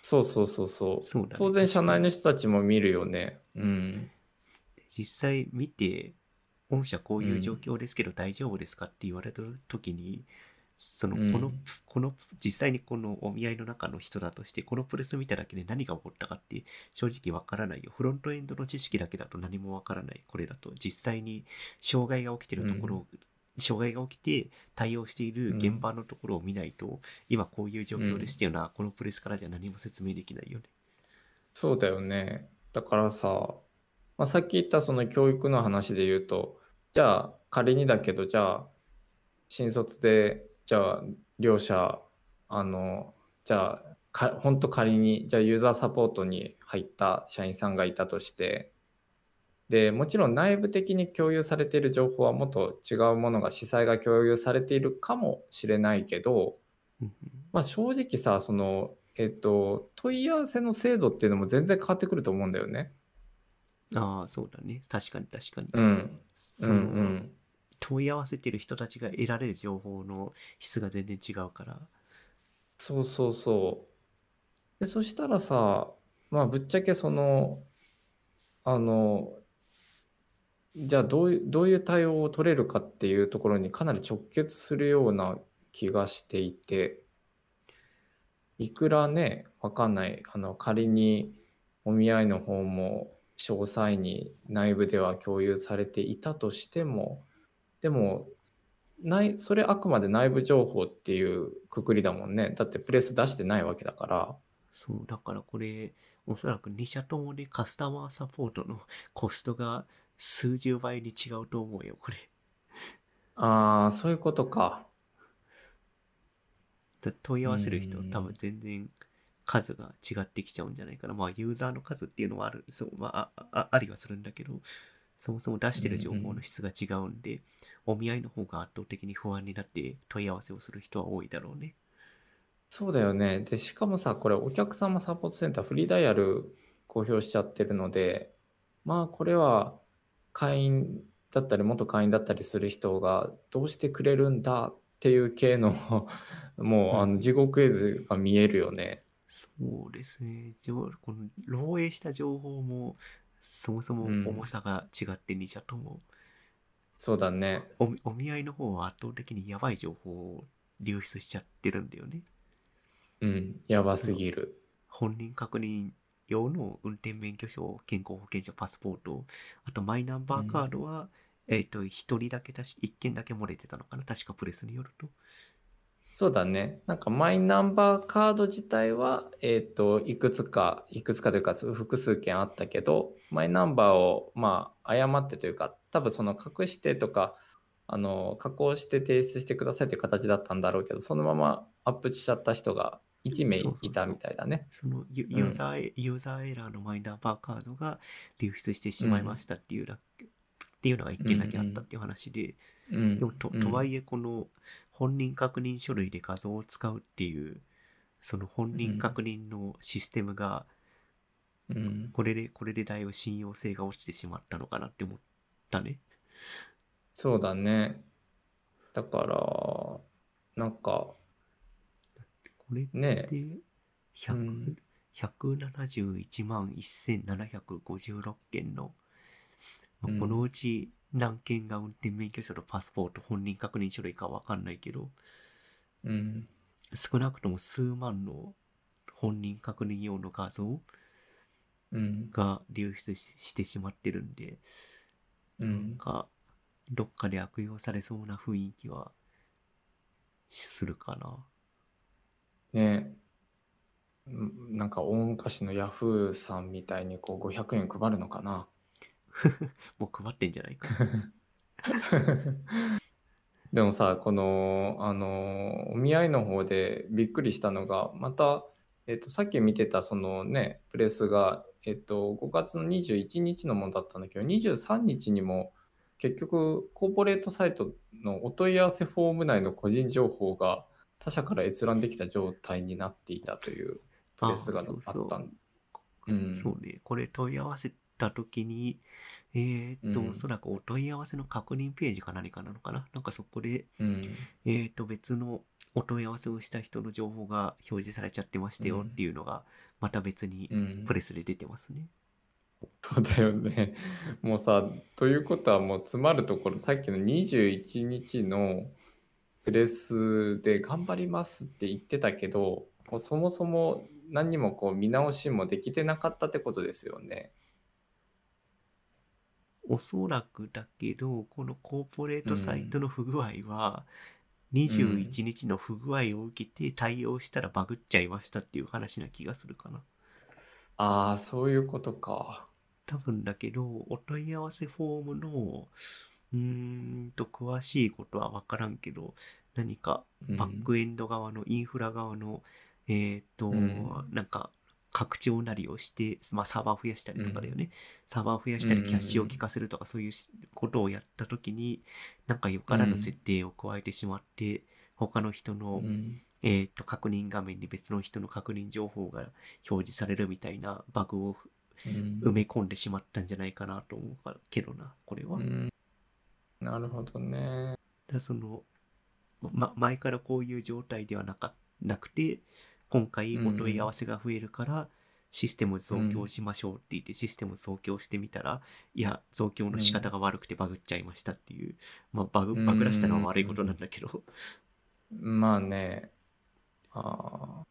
そうそうそうそう。そうだね当然社内の人たちも見るよね。うん。実際見て、御社こういう状況ですけど大丈夫ですかって言われた時に、その、うんこの、この、実際にこのお見合いの中の人だとして、このプレス見ただけで何が起こったかって正直わからないよ。フロントエンドの知識だけだと何もわからない。これだと、実際に障害が起きてるところを、障害が起きて対応している現場のところを見ないと、今こういう状況ですっていうのは、このプレスからじゃ何も説明できないよね。そうだよね。だからさ、まあ、さっき言ったその教育の話で言うと、じゃあ仮にだけど、じゃあ新卒で、じゃあ両者、あの、じゃあか、本当仮に、じゃあユーザーサポートに入った社員さんがいたとして、で、もちろん内部的に共有されている情報はもっと違うものが、司祭が共有されているかもしれないけど、うんまあ、正直さその、えっと、問い合わせの精度っていうのも全然変わってくると思うんだよね。ああ、そうだね。確かに確かに。うん。そのうんうん。問い合わせてる人たちが得られる情報の質が全然違うから。そうそうそう。で、そしたらさ、まあぶっちゃけその、あの、じゃあどういう、どういう対応を取れるかっていうところにかなり直結するような気がしていて、いくらね、わかんない、あの、仮にお見合いの方も詳細に内部では共有されていたとしても、でも、ない、それあくまで内部情報っていうくくりだもんね。だってプレス出してないわけだから。そう、だからこれ、おそらく2社ともでカスタマーサポートのコストが数十倍に違うと思うよ、これ。ああ、そういうことか。だ問い合わせる人うん多分全然数が違ってきちゃうんじゃないかな。まあユーザーの数っていうのはある、そう、まあ、ああありはするんだけど、そもそも出してる情報の質が違うんで、お見合いの方が圧倒的に不安になって問い合わせをする人は多いだろうね。そうだよね。で、しかもさ、これお客様サポートセンターフリーダイヤル公表しちゃってるので、まあこれは会員だったり元会員だったりする人がどうしてくれるんだっていう系のもうあの地獄絵図が見えるよね。そうですね。じょこの漏洩した情報も、そもそもうん重さが違って2社とも、そうだね。お見お見合いの方は圧倒的にやばい情報を流出しちゃってるんだよね。うん、やばすぎる。本人確認用の運転免許証、健康保険証、パスポート、あとマイナンバーカードは、えっ、と、一人だけ確か、一件だけ漏れてたのかな確かプレスによると。そうだね。なんかマイナンバーカード自体は、えっ、と、いくつか、いくつかというか複数件あったけど、マイナンバーを、まあ、誤ってというか、多分その隠してとか、あの、加工して提出してくださいという形だったんだろうけど、そのままアップしちゃった人が1名いたみたいだね。そのユユーザーエ、ユーザーエラーのマイナンバーカードが流出してしまいましたっていうだけ、っていうのが一件だけあったっていう話で、うん。でもとうんとはいえこの本人確認書類で画像を使うっていうその本人確認のシステムがうん、これでこれでだいぶ信用性が落ちてしまったのかなって思ったね。そうだね。だから、なんか、これね、で100うん171万1756件の、まこのうち何件が運転免許証とパスポート本人確認書類かわかんないけどうん、少なくとも数万の本人確認用の画像うん、が流出ししてしまってるんで、うん。かどっかで悪用されそうな雰囲気はするかな。ねうんなんか大昔のヤフーさんみたいにこう500円配るのかな <laughs> もう配ってんじゃないか。<laughs> でもさこのあのお見合いの方でびっくりしたのがまた、えっと、さっき見てたそのねプレスが、えっと、5月の21日のものだったんだけど23日にも結局コーポレートサイトのお問い合わせフォーム内の個人情報が他社から閲覧できた状態になっていたというプレスがあったんそうね。これ問い合わせた時に、えーっと、うんおそらくお問い合わせの確認ページか何かなのかな？なんかそこで、うんえーっと、別のお問い合わせをした人の情報が表示されちゃってましたよっていうのが、また別にうんプレスで出てますね。そうだよね。もうさ、ということはもう詰まるところ、さっきの21日のプレスで頑張りますって言ってたけど、もうそもそも何にもこう見直しもできてなかったってことですよね。おそらくだけど、このコーポレートサイトの不具合は、21日の不具合を受けて対応したらバグっちゃいましたっていう話な気がするかな。ああ、そういうことか。多分だけど、お問い合わせフォームの、うーんと、詳しいことはわからんけど、何かバックエンド側のインフラ側の、えーっと、うんなんか、拡張なりをして、まあ、サーバー増やしたりとかだよね。サーバー増やしたり、キャッシュを効かせるとか、そういうしことをやったときに、なんかよからぬ設定を加えてしまって、他の人の、うんえーっと、確認画面に別の人の確認情報が表示されるみたいなバグをうん埋め込んでしまったんじゃないかなと思うけどな、これは。なるほどね。らその、ま、前からこういう状態ではなかなくて、今回お問い合わせが増えるから、システム増強しましょうって言って、システム増強してみたら、いや、増強の仕方が悪くてバグっちゃいましたっていう、まあ、バグ、バグらしたのは悪いことなんだけど、まあね。あ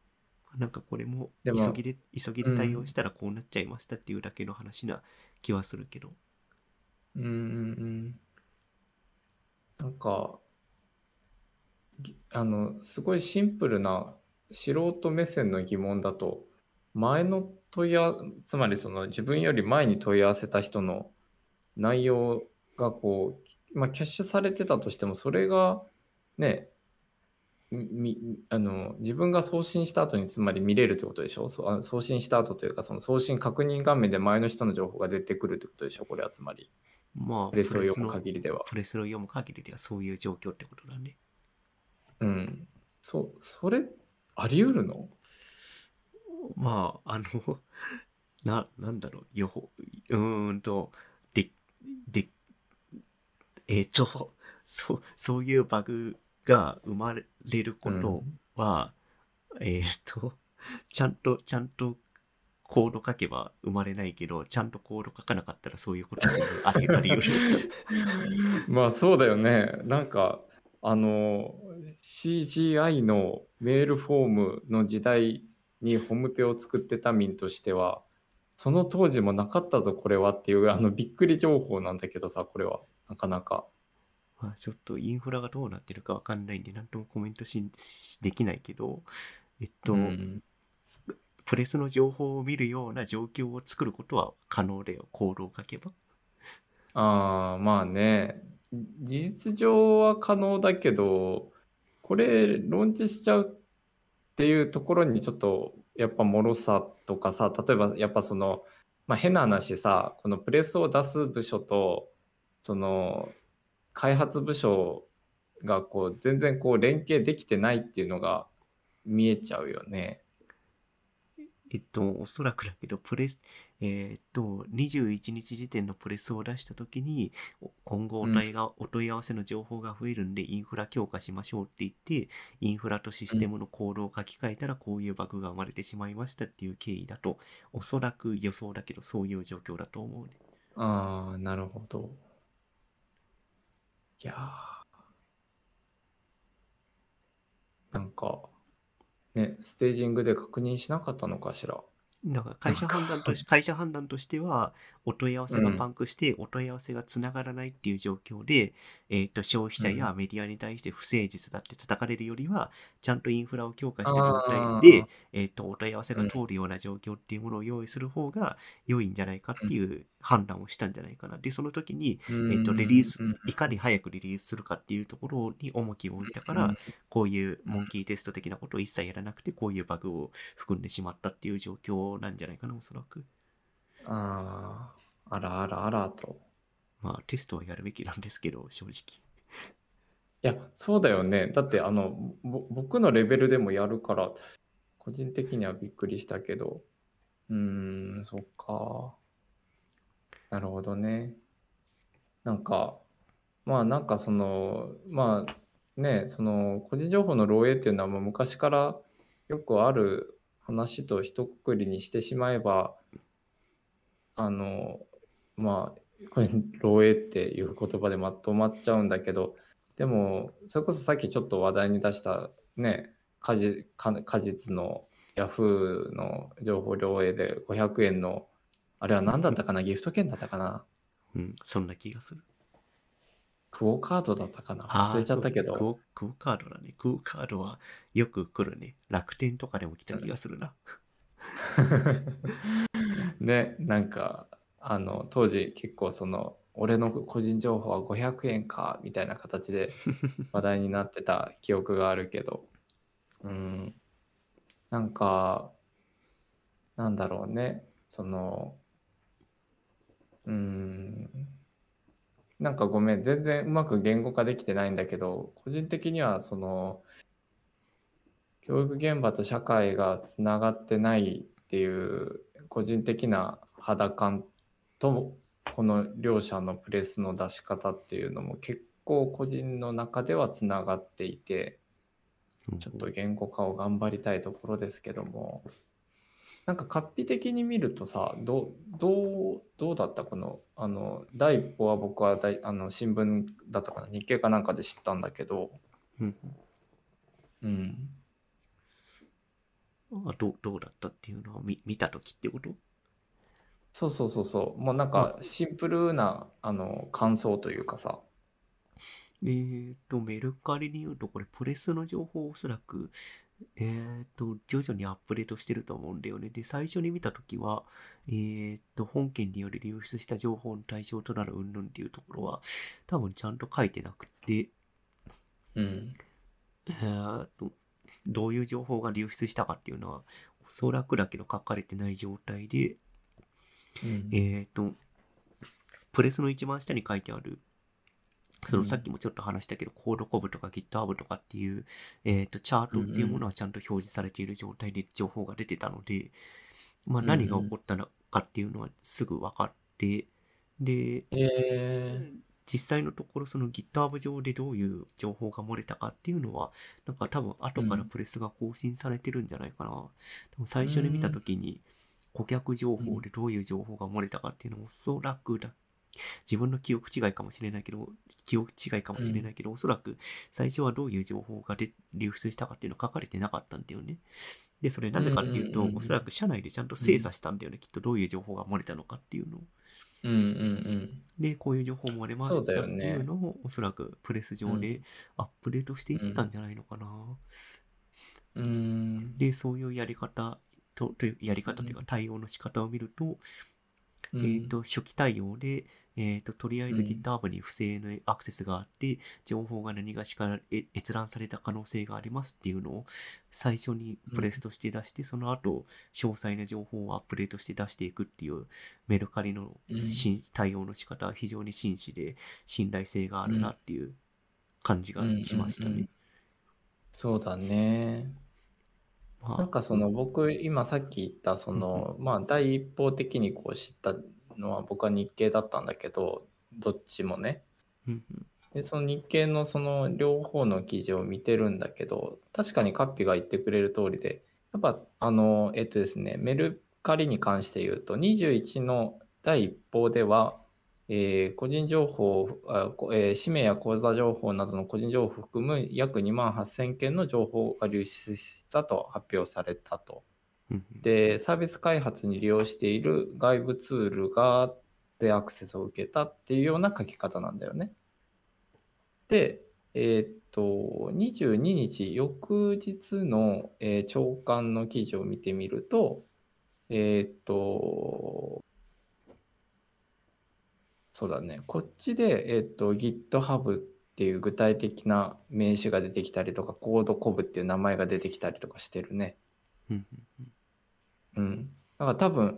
なんかこれも急ぎで、急ぎで対応したらこうなっちゃいましたっていうだけの話な気はするけど。ーうんうんうん。なんか、ぎあの、すごいシンプルな素人目線の疑問だと、前の問い合わつまりその自分より前に問い合わせた人の内容がこう、まあ、キャッシュされてたとしても、それがね、みみあの自分が送信した後につまり見れるってことでしょ？そ送信した後というかその送信確認画面で前の人の情報が出てくるってことでしょ？これはつまりまあ、プレスを読むの限りでは。プレスを読む限りではそういう状況ってことだね。うん。そ、それ、あり得るの？まあ、あの、<laughs> な、なんだろう、予報、うーんと、で、で、えっ、と、<laughs> そう、そういうバグが生まれることは、えっ、と、ちゃんと、ちゃんとコード書けば生まれないけど、ちゃんとコード書かなかったらそういうことがありあり得る。<laughs> まあそうだよね。なんか、あの、CGI のメールフォームの時代にホームペを作ってた民としては、その当時もなかったぞ、これはっていう、あの、びっくり情報なんだけどさ、これは。なかなか。まあ、ちょっとインフラがどうなってるかわかんないんで、なんともコメントししできないけど、えっと、うんプレスの情報を見るような状況を作ることは可能だよ、コードを書けば。ああ、まあね。事実上は可能だけど、これ、ローンチしちゃうっていうところにちょっと、やっぱ脆さとかさ、例えばやっぱその、まあ変な話さ、このプレスを出す部署と、その、開発部署がこう、全然こう、連携できてないっていうのが見えちゃうよね。えっと、おそらくだけど、プレス、えーっと、21日時点のプレスを出したときに、お今後お問いが、お問い合わせの情報が増えるんで、インフラ強化しましょうって言って、インフラとシステムのコードを書き換えたら、こういうバグが生まれてしまいましたっていう経緯だと、おそらく予想だけど、そういう状況だと思うね。ああ、なるほど。いやーなんか、ね、ステージングで確認しなかったのかしら。だから会社判断とし、会社判断としては、お問い合わせがパンクして、お問い合わせがつながらないっていう状況で、えっと、消費者やメディアに対して不誠実だって叩かれるよりは、ちゃんとインフラを強化した状態で、えっと、お問い合わせが通るような状況っていうものを用意する方が良いんじゃないかっていう判断をしたんじゃないかな。で、その時に、えっと、リリースうん、いかに早くリリースするかっていうところに重きを置いたからうん、こういうモンキーテスト的なことを一切やらなくて、こういうバグを含んでしまったっていう状況なんじゃないかな、おそらく。ああ、あらあらあらと。まあ、テストはやるべきなんですけど、正直。いや、そうだよね。だって、あの、ぼ僕のレベルでもやるから、個人的にはびっくりしたけど。うーん、そっか。なるほどね。なんか、まあなんかその、まあね、その個人情報の漏洩っていうのはもう昔からよくある話と一括りにしてしまえば、あの、まあ、これ、漏洩っていう言葉でまとまっちゃうんだけど、でも、それこそさっきちょっと話題に出したね、果実果実のヤフーの情報漏洩で500円の、あれは何だったかな、ギフト券だったかな？うん、そんな気がする。クオカードだったかな？忘れちゃったけど。クオクオカードだね。クオカードはよく来るね。楽天とかでも来た気がするな。<laughs> ね、なんか、あの、当時結構その、俺の個人情報は500円か、みたいな形で <laughs> 話題になってた記憶があるけど、うん、なんか、なんだろうね、その、うん、なんかごめん、全然うまく言語化できてないんだけど、個人的にはその、教育現場と社会がつながってないっていう個人的な肌感とこの両者のプレスの出し方っていうのも結構個人の中ではつながっていてちょっと言語化を頑張りたいところですけどもなんか画期的に見るとさどどうどうだった？このあの第一報は僕はだいあの新聞だったかな？日経かなんかで知ったんだけど。うん。あどどうだったっていうの？を見見た時ってこと？そうそうそうそう。もうなんかシンプルなあの感想というかさ。えっ、ー、とメルカリに言うとこれプレスの情報をおそらくえっ、ー、と徐々にアップデートしてると思うんだよね。で最初に見た時はえっ、ー、と本件により流出した情報の対象となる云々っていうところは多分ちゃんと書いてなくてうん。えっとどういう情報が流出したかっていうのは、おそらくだけど書かれてない状態で、うん、えっ、と、プレスの一番下に書いてある、そのさっきもちょっと話したけど、コードコブとか GitHub とかっていう、えっ、と、チャートっていうものはちゃんと表示されている状態で情報が出てたので、まあ何が起こったのかっていうのはすぐ分かって、で、えー。実際のところその GitHub 上でどういう情報が漏れたかっていうのは、なんか多分後からプレスが更新されてるんじゃないかな。うん、多分最初に見た時に顧客情報でどういう情報が漏れたかっていうのもおそらくだ、自分の記憶違いかもしれないけど、記憶違いかもしれないけど、うん、おそらく最初はどういう情報がで流出したかっていうのは書かれてなかったんだよね。で、それなぜかっていうと、おそらく社内でちゃんと精査したんだよね。きっとどういう情報が漏れたのかっていうのを。うんうんうん。で、こういう情報もありましたっていうのを、おそらくプレス上でアップデートしていったんじゃないのかな。うん。で、そういうやり方と、というやり方というか対応の仕方を見ると、えっ、ー、と、初期対応で、えっ、ー、と、とりあえず GitHub に不正のアクセスがあって、情報が何がしから閲覧された可能性がありますっていうのを最初にプレスとして出して、その後、詳細な情報をアップデートして出していくっていうメルカリの、対応の仕方は非常に真摯で信頼性があるなっていう感じがしましたね。そうだね。なんかその僕今さっき言ったそのまあ第一方的にこう知ったのは僕は日経だったんだけどどっちもね。でその日経のその両方の記事を見てるんだけど確かにカッピが言ってくれる通りでやっぱあのえっとですねメルカリに関して言うと21の第一報ではえー、個人情報あ、えー、氏名や口座情報などの個人情報を含む約2万8000件の情報が流出したと発表されたと。で、サービス開発に利用している外部ツールがでアクセスを受けたっていうような書き方なんだよね。で、えー、っと、22日、翌日の、えー、長官の記事を見てみると、えー、っと、そうだね。こっちで、えっ、と、GitHub っていう具体的な名詞が出てきたりとか、コードコブっていう名前が出てきたりとかしてるね。うん。だから多分、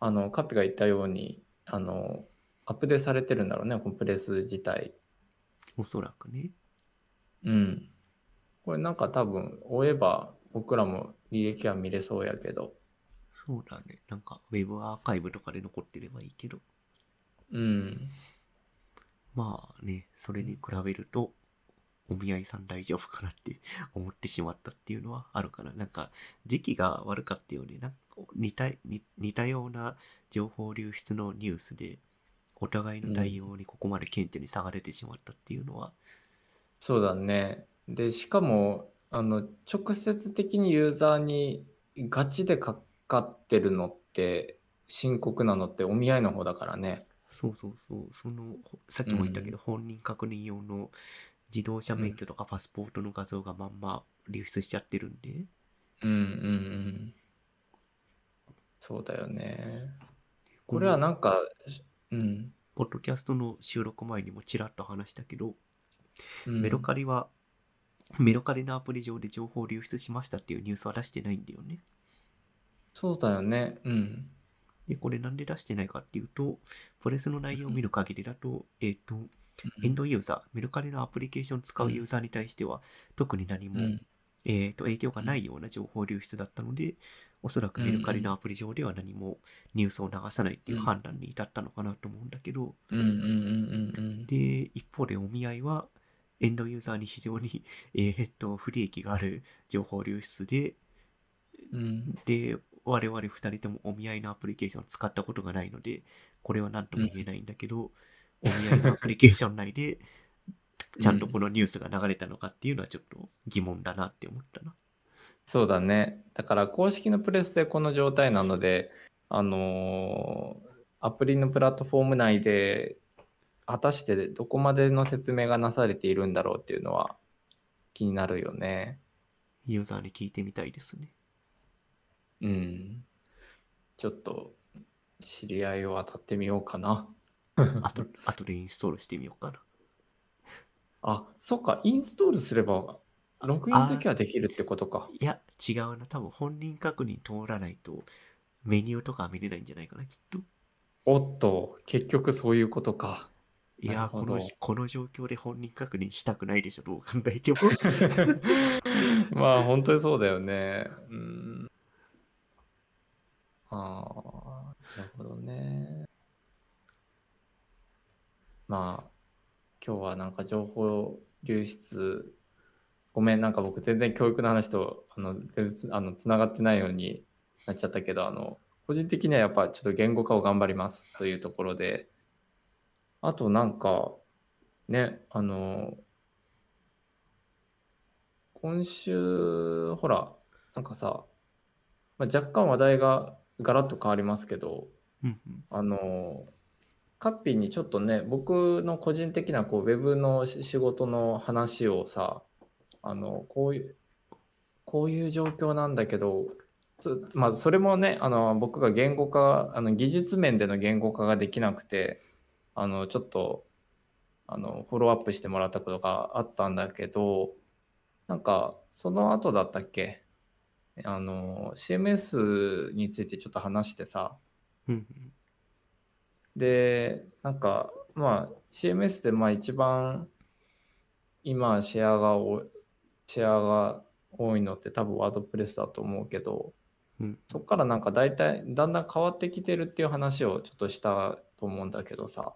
あの、カピが言ったように、あの、アップデートされてるんだろうね、コンプレス自体。おそらくね。うん。これなんか多分、追えば僕らも履歴は見れそうやけど。そうだね。なんか、ウェブアーカイブとかで残ってればいいけど。うん。まあね、それに比べると、お見合いさん大丈夫かなって <laughs> 思ってしまったっていうのはあるかな。なんか、時期が悪かったよね。なんか似た似似たような情報流出のニュースでお互いの対応にここまで顕著に差が出てしまったっていうのは、そうだね。で、しかも、あの、直接的にユーザーにガチでかかってるのって、深刻なのってお見合いの方だからね。そうそうそうそのほさっきも言ったけど、本人確認用の自動車免許とかパスポートの画像がまんま流出しちゃってるんで、うんうんうん。そうだよね。これはなんか、うん。ポッドキャストの収録前にもちらっと話したけど、うんメロカリはメロカリのアプリ上で情報流出しましたっていうニュースは出してないんだよね。そうだよね。うん。で、これなんで出してないかっていうと、プレスの内容を見る限りだと、えっ、と、エンドユーザー、メルカリのアプリケーションを使うユーザーに対しては、特に何も、うん。えっ、と、影響がないような情報流出だったので、おそらくメルカリのアプリ上では何もニュースを流さないっていう判断に至ったのかなと思うんだけど。で、一方でお見合いは、エンドユーザーに非常に、えーっと、不利益がある情報流出で、うん。で、我々二人ともお見合いのアプリケーションを使ったことがないので、これは何とも言えないんだけど、<laughs> お見合いのアプリケーション内で、ちゃんとこのニュースが流れたのかっていうのはちょっと疑問だなって思ったな。そうだね。だから公式のプレスでこの状態なので、あのーアプリのプラットフォーム内で果たしてどこまでの説明がなされているんだろうっていうのは気になるよね。ユーザーに聞いてみたいですね。うん。ちょっと知り合いを当たってみようかな。<laughs> あと、あとでインストールしてみようかな。あ、そっか、インストールすればログインだけはできるってことか。いや、違うな。多分本人確認通らないと、メニューとかは見れないんじゃないかな、きっと。おっと、結局そういうことか。いや、この、この状況で本人確認したくないでしょ、どう考えても。<laughs> まあ本当にそうだよね。うん。ああ、なるほどね。まあ、今日はなんか情報流出、ごめん、なんか僕全然教育の話とあの全然あのつながってないようになっちゃったけど、あの、個人的にはやっぱちょっと言語化を頑張りますというところで、あとなんか、ね、あの、今週、ほら、なんかさ、まあ、若干話題がガラッと変わりますけど、うんうん。あの、カッピーにちょっとね、僕の個人的なこうウェブのし仕事の話をさ、あの、こういう、こういう状況なんだけど、つまあ、それもね、あの、僕が言語化、あの、技術面での言語化ができなくて、あの、ちょっと、あの、フォローアップしてもらったことがあったんだけど、なんか、その後だったっけ？あの、CMS についてちょっと話してさ、うんうん。で、なんか、まあ、CMS でまあ一番今シェアがおシェアが多いのって多分ワードプレスだと思うけど、うん。そこからなんか大体だんだん変わってきてるっていう話をちょっとしたと思うんだけどさ。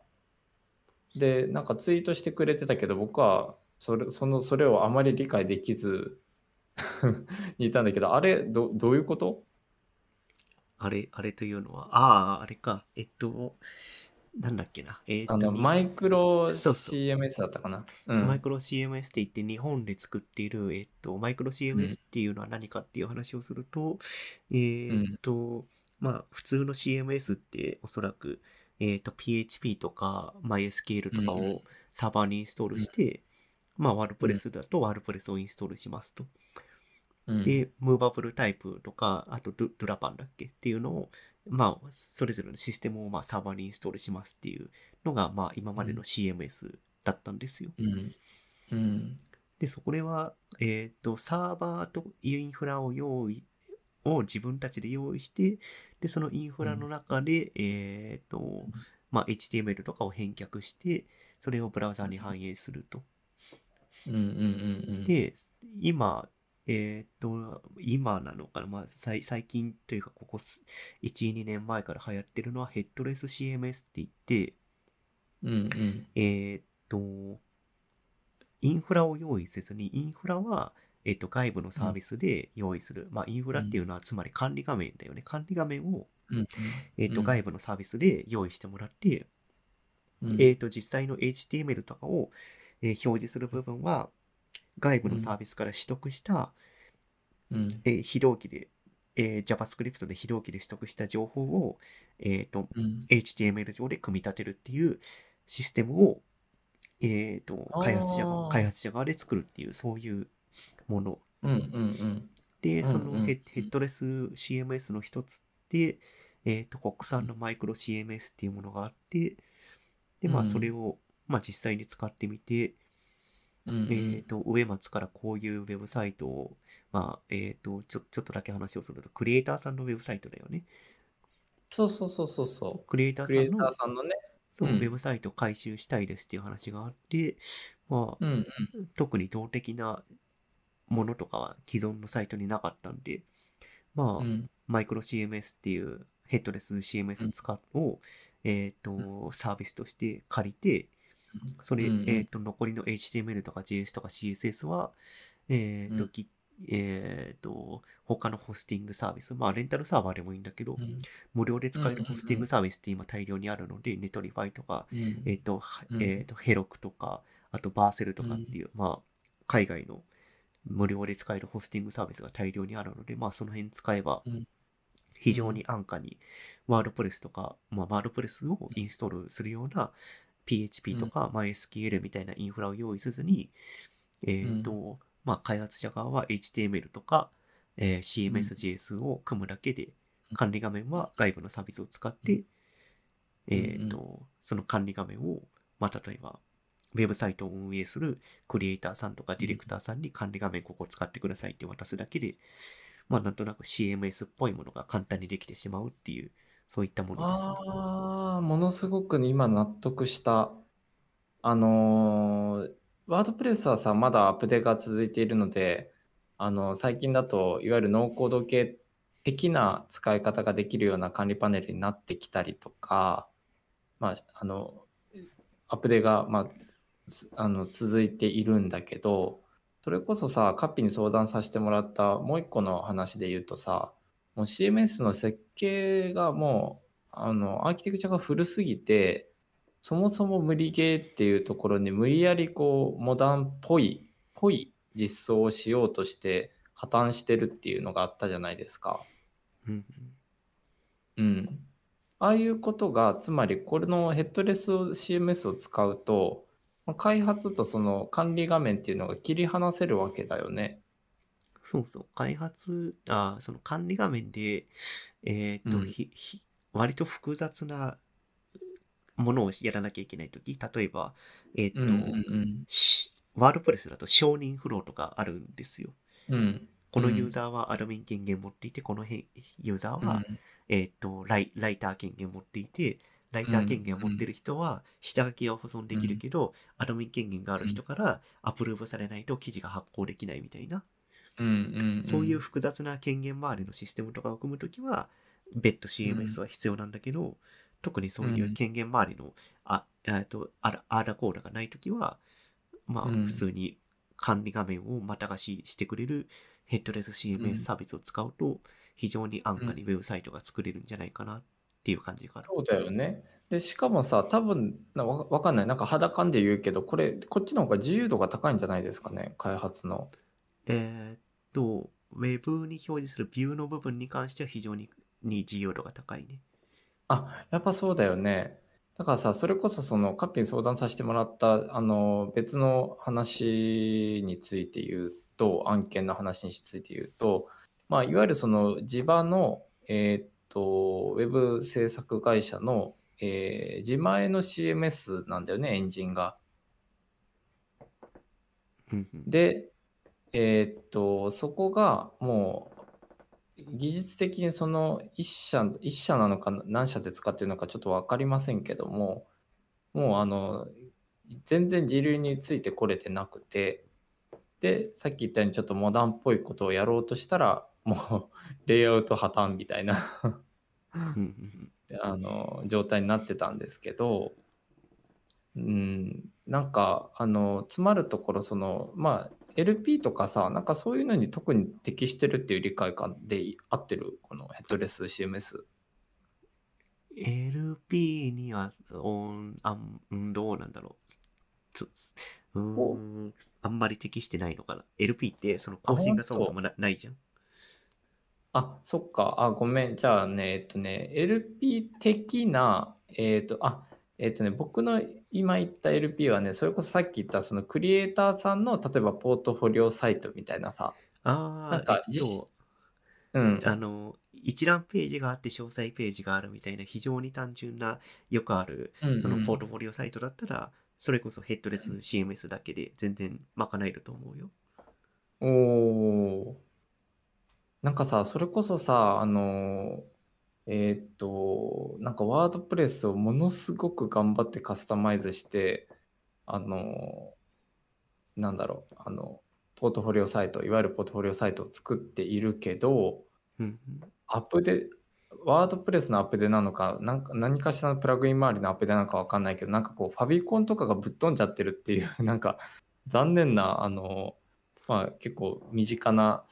で、なんかツイートしてくれてたけど僕はそれそのそれをあまり理解できず <laughs> にいたんだけど、あれどどういうこと？あれ、あれというのは、ああ、あれか。えっと、なんだっけな。えっと、あのにマイクロ CMS だったかな？うんマイクロ CMS って言って日本で作っている、えっと、マイクロ CMS っていうのは何かっていう話をすると、えっと、まあ、普通の CMS っておそらく、えっと、PHP とか MySQL とかうんうんをサーバーにインストールして、まあ、ワードプレスだとワードプレスをインストールしますと。うんで、ムーバブルタイプとか、あとドラパンだっけ？っていうのを、まあ、それぞれのシステムをまあサーバーにインストールしますっていうのが、まあ、今までの CMS だったんですよ。うん。うん。で、そこでは、えっ、と、サーバーとインフラを用意、を自分たちで用意して、で、そのインフラの中で、えっ、と、まあ、HTML とかを返却して、それをブラウザに反映すると。うんうんうんうん。で、今、えっ、と、今なのかな、まあ、最最近というか、ここす1、2年前から流行ってるのは、ヘッドレス CMS って言って、うんうん。えっ、と、インフラを用意せずに、インフラは、えっ、と、外部のサービスで用意する。まあ、インフラっていうのは、つまり管理画面だよね。管理画面を、うんえっ、と、うん外部のサービスで用意してもらって、うんえっ、と、実際の HTML とかを、えー表示する部分は、外部のサービスから取得した、うん。えー非同期で、えー JavaScript で非同期で取得した情報を、えっ、と、うん。HTML 上で組み立てるっていうシステムを、えっ、と、開発者が、あー。開発者側で作るっていう、そういうもの。うんうんで、うんそのうん。ヘッドレス CMS の一つで、えっ、と、国産のマイクロ CMS っていうものがあって、で、まあ、うん。それを、まあ、実際に使ってみて、うんうん。えっ、と、上松からこういうウェブサイトを、まあ、えっ、と、ちょ、ちょっとだけ話をすると、クリエイターさんのウェブサイトだよね。そうそうそうそうそクリエイタうクリエイターさんのね。そう、うん。ウェブサイトを回収したいですっていう話があって、まあ、うんうん。特に動的なものとかは既存のサイトになかったんで、まあ、うん。マイクロ CMS っていうヘッドレス CMS 使うを、えっ、と、サービスとして借りて、それ、うんうん。えっ、と、残りの HTML とか JS とか CSS は、えっ、と、うん。ぎえっ、と、他のホスティングサービス、まあ、レンタルサーバーでもいいんだけど、うん。無料で使えうんうんうん。るホスティングサービスって今大量にあるので、 Netlify とか、うんえっ、と、えっ、と、 Heroku とか、あと Vercel とかっていう、まあ、海外の無料で使えるホスティングサービスが大量にあるので、まあ、その辺使えばうん、非常に安価に、ワードプレスとか、まあ、ワードプレスをインストールするような PHP とか MySQL みたいなインフラを用意せずに、えっ、と、まあ、開発者側は HTML とか、えー CMSJS を組むだけで、管理画面は外部のサービスを使って、うん。えっ、と、その管理画面を、まあ、例えば、ウェブサイトを運営するクリエイターさんとかディレクターさんに管理画面ここ使ってくださいって渡すだけで、まあなんとなく CMS っぽいものが簡単にできてしまうっていう、そういったものです。ああ、ものすごく今納得した。あのーワードプレスはさ、まだアップデートが続いているので、あの、最近だと、いわゆるノーコード系的な使い方ができるような管理パネルになってきたりとか、まあ、あの、アップデートが、まあ、あの続いているんだけど、それこそさ、カッピに相談させてもらったもう一個の話で言うとさ、もう CMS の設計がもう、あの、アーキテクチャが古すぎて、そもそも無理ゲーっていうところに無理やりこう、モダンっぽい、ぽい実装をしようとして破綻してるっていうのがあったじゃないですか。うんうん。ああいうことが、つまりこれのヘッドレス CMS を使うと、まあ開発とその管理画面っていうのが切り離せるわけだよね。そうそう。開発、あその管理画面で、えっ、と、うんひひ割と複雑なものをやらなきゃいけないとき、例えば、えっ、と、うんうんしワードプレスだと承認フローとかあるんですよ。うん。うん。このユーザーはアドミン権限持っていて、このへユーザーは、えっ、とライ、ライター権限持っていて、ライター権限を持ってる人は下書きは保存できるけど、アドミン権限がある人からアプローブされないと記事が発行できないみたいな、うんうんんそういう複雑な権限周りのシステムとかを組むときは、別途 CMS は必要なんだけど、特にそういう権限周りの、あ、えっと、あら、あらこうらがないときは、まあ、うん普通に管理画面をまた貸ししてくれるヘッドレスうん CMS サービスを使うと、非常に安価にウェブサイトが作れるんじゃないかなっていう感じかな。そうだよね。で、しかもさ、多分なわわかんない。なんか肌感で言うけど、これ、こっちの方が自由度が高いんじゃないですかね、開発の。えーっと、ウェブに表示するビューの部分に関しては非常にに自由度が高いね。あ、やっぱそうだよね。だからさ、それこそそのカッピに相談させてもらったあの別の話について言うと、案件の話について言うと、まあ、いわゆるその地場の、えーっと、ウェブ制作会社の、えー自前の CMS なんだよね、エンジンが。で、えーっと、そこがもう技術的にその一社、一社なのか何社で使ってるのかちょっと分かりませんけども、もうあの、全然時流についてこれてなくて、で、さっき言ったようにちょっとモダンっぽいことをやろうとしたら、もう <laughs> レイアウト破綻みたいな <laughs> あの状態になってたんですけど、うん、なんかあの詰まるところそのまあ LP とかさ、なんかそういうのに特に適してるっていう理解感で合ってる？このヘッドレス CMS。LP には、おんあんうんどうなんだろう。ちょうーん、あんまり適してないのかな。LP ってその更新がそもそもなないじゃん。あ、そっか。あ、ごめん。じゃあね、えっとね、LP 的な、えっと、あ、えっとね、僕の今言った LP はね、それこそさっき言ったそのクリエイターさんの例えばポートフォリオサイトみたいなさ、ああ、なんかえっと、うん、あの、一覧ページがあって詳細ページがあるみたいな非常に単純なよくあるそのポートフォリオサイトだったら、それこそヘッドレス CMS だけで全然賄えると思うよ。おー。なんかさ、それこそさ、あの、えーっと、なんかワードプレスをものすごく頑張ってカスタマイズして、あの、なんだろう、あの、ポートフォリオサイト、いわゆるポートフォリオサイトを作っているけど、アップデ、ワードプレスのアップデなのか、なんか何かしらのプラグイン周りのアップデなのかわかんないけど、なんかこう、ファビコンとかがぶっ飛んじゃってるっていう、<laughs> なんか残念な、あの、まあ結構身近な、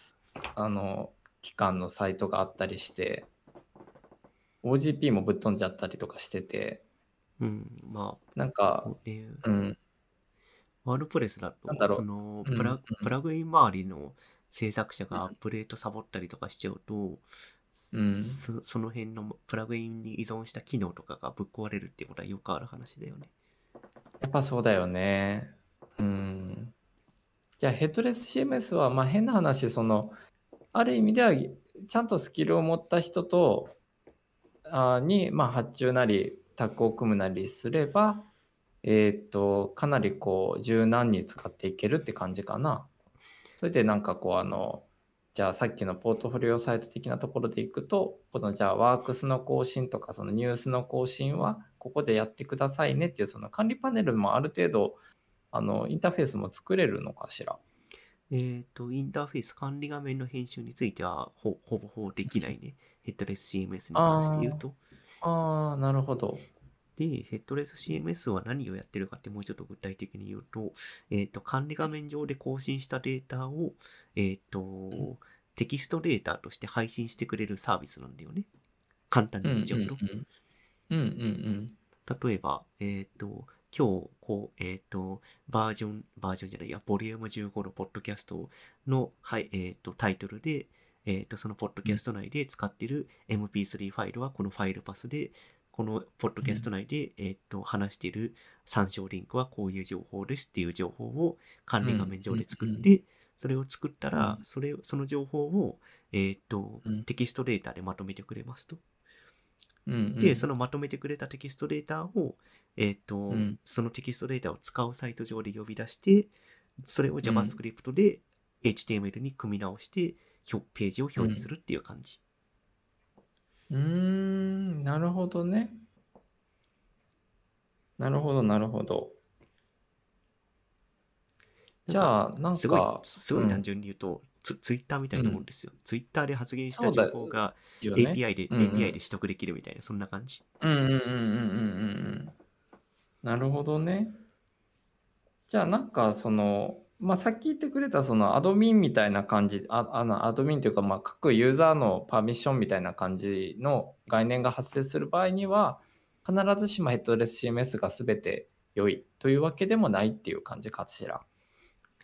あの、機関のサイトがあったりして、OGP もぶっ飛んじゃったりとかしてて、うん、まなんかあ、、ね、うん、ワードプレスだと、そのうん。プラうんプラグイン周りの制作者がアップデートサボったりとかしちゃうと、うん、そその辺のプラグインに依存した機能とかがぶっ壊れるってことはよくある話だよね。やっぱそうだよね。うん。じゃあヘッドレス CMS はまあ変な話そのある意味ではちゃんとスキルを持った人とあにまあ発注なりタッグを組むなりすればえっとかなりこう柔軟に使っていけるって感じかな。それでなんかこうあのじゃあさっきのポートフォリオサイト的なところでいくとこのじゃあワークスの更新とかそのニュースの更新はここでやってくださいねっていうその管理パネルもある程度あのインターフェースも作れるのかしら。えっ、と、インターフェース管理画面の編集についてはほほぼほぼできないね。ヘッドレス CMS に関して言うと。ああ、なるほど。で、ヘッドレス CMS は何をやってるかってもうちょっと具体的に言うと、えっ、と、管理画面上で更新したデータを、えっ、と、テキストデータとして配信してくれるサービスなんだよね。簡単にうんうん言っちゃうと。うん。うんうん例えば、えっ、と、今日、こう、えっ、と、バージョン、バージョンじゃないや、ボリューム15のポッドキャストの、はい、えっ、と、タイトルで、えっ、と、そのポッドキャスト内で使ってる MP3 ファイルはこのファイルパスで、このポッドキャスト内で、えっ、と、話している参照リンクはこういう情報ですっていう情報を管理画面上で作っうん。て、それを作ったらう、それを、その情報を、えっ、とうん、テキストデータでまとめてくれますと。で、そのまとめてくれたテキストデータを、えっ、と、ん。そのテキストデータを使うサイト上で呼び出して、それを JavaScript で HTML に組み直して、ページを表示するっていう感じ。うーん、なるほどね。なるほど、なるほど。じゃあ、なんすごいか、、すごい単純に言うと、ツツイッターみたいなもんですよ。ツイッターで発言した情報が。API で、うんうん API で取得できるみたいな、そんな感じ。うんうんうんうんうんうんうん。なるほどね。じゃあなんかその、まあ、さっき言ってくれたそのアドミンみたいな感じ、ああのアドミンというかまあ各ユーザーのパーミッションみたいな感じの概念が発生する場合には、必ずしもヘッドレス CMS が全て良いというわけでもないっていう感じかしら。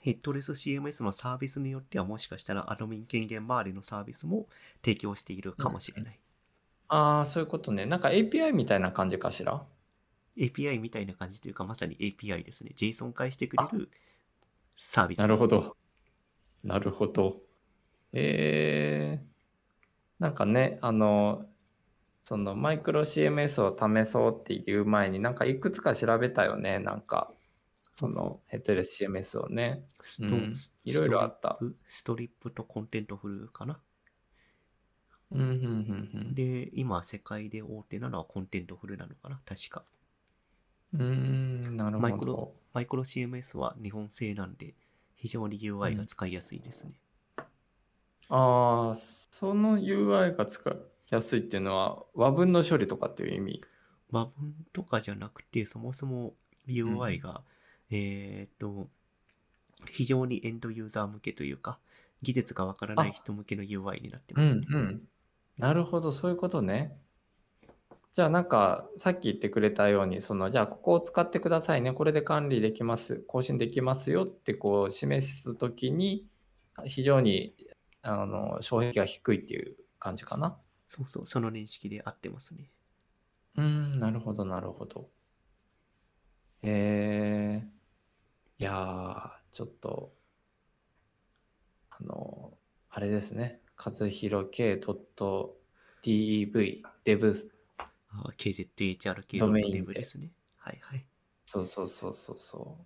ヘッドレス CMS のサービスによっては、もしかしたらアドミン権限周りのサービスも提供しているかもしれない。ああ、そういうことね。なんか API みたいな感じかしら？API みたいな感じというか、まさに API ですね。JSON 化してくれるサービス。なるほど。なるほど。えー、なんかね、あの、そのマイクロ CMS を試そうっていう前になんかいくつか調べたよね、なんか。そのヘッドレス CMS をね。いろいろあった Strapi、Strapi と Contentful かな。うん、うん、うん、で、今、世界で大手なのは Contentful なのかな確か。うん。なるマイクロほど。マイクロ CMS は日本製なんで、非常に UI が使いやすいですね。ああ、その UI が使いやすいっていうのは和文の処理とかっていう意味？和文とかじゃなくて、そもそも UI が、えーっと、非常にエンドユーザー向けというか、技術がわからない人向けの UI になってうますね。んうん。なるほど、そういうことね。じゃあなんかさっき言ってくれたようにそのじゃあここを使ってくださいねこれで管理できます更新できますよってこう示すときに非常にあの障壁が低いっていう感じかな。そうそう、その認識で合ってますね。うーん、なるほど、なるほど。えー、いやー、ちょっと、あの、あれですね。和弘 K.dev デブ、あ KZHRK ドメインですね。はいはい。そうそうそうそうそう。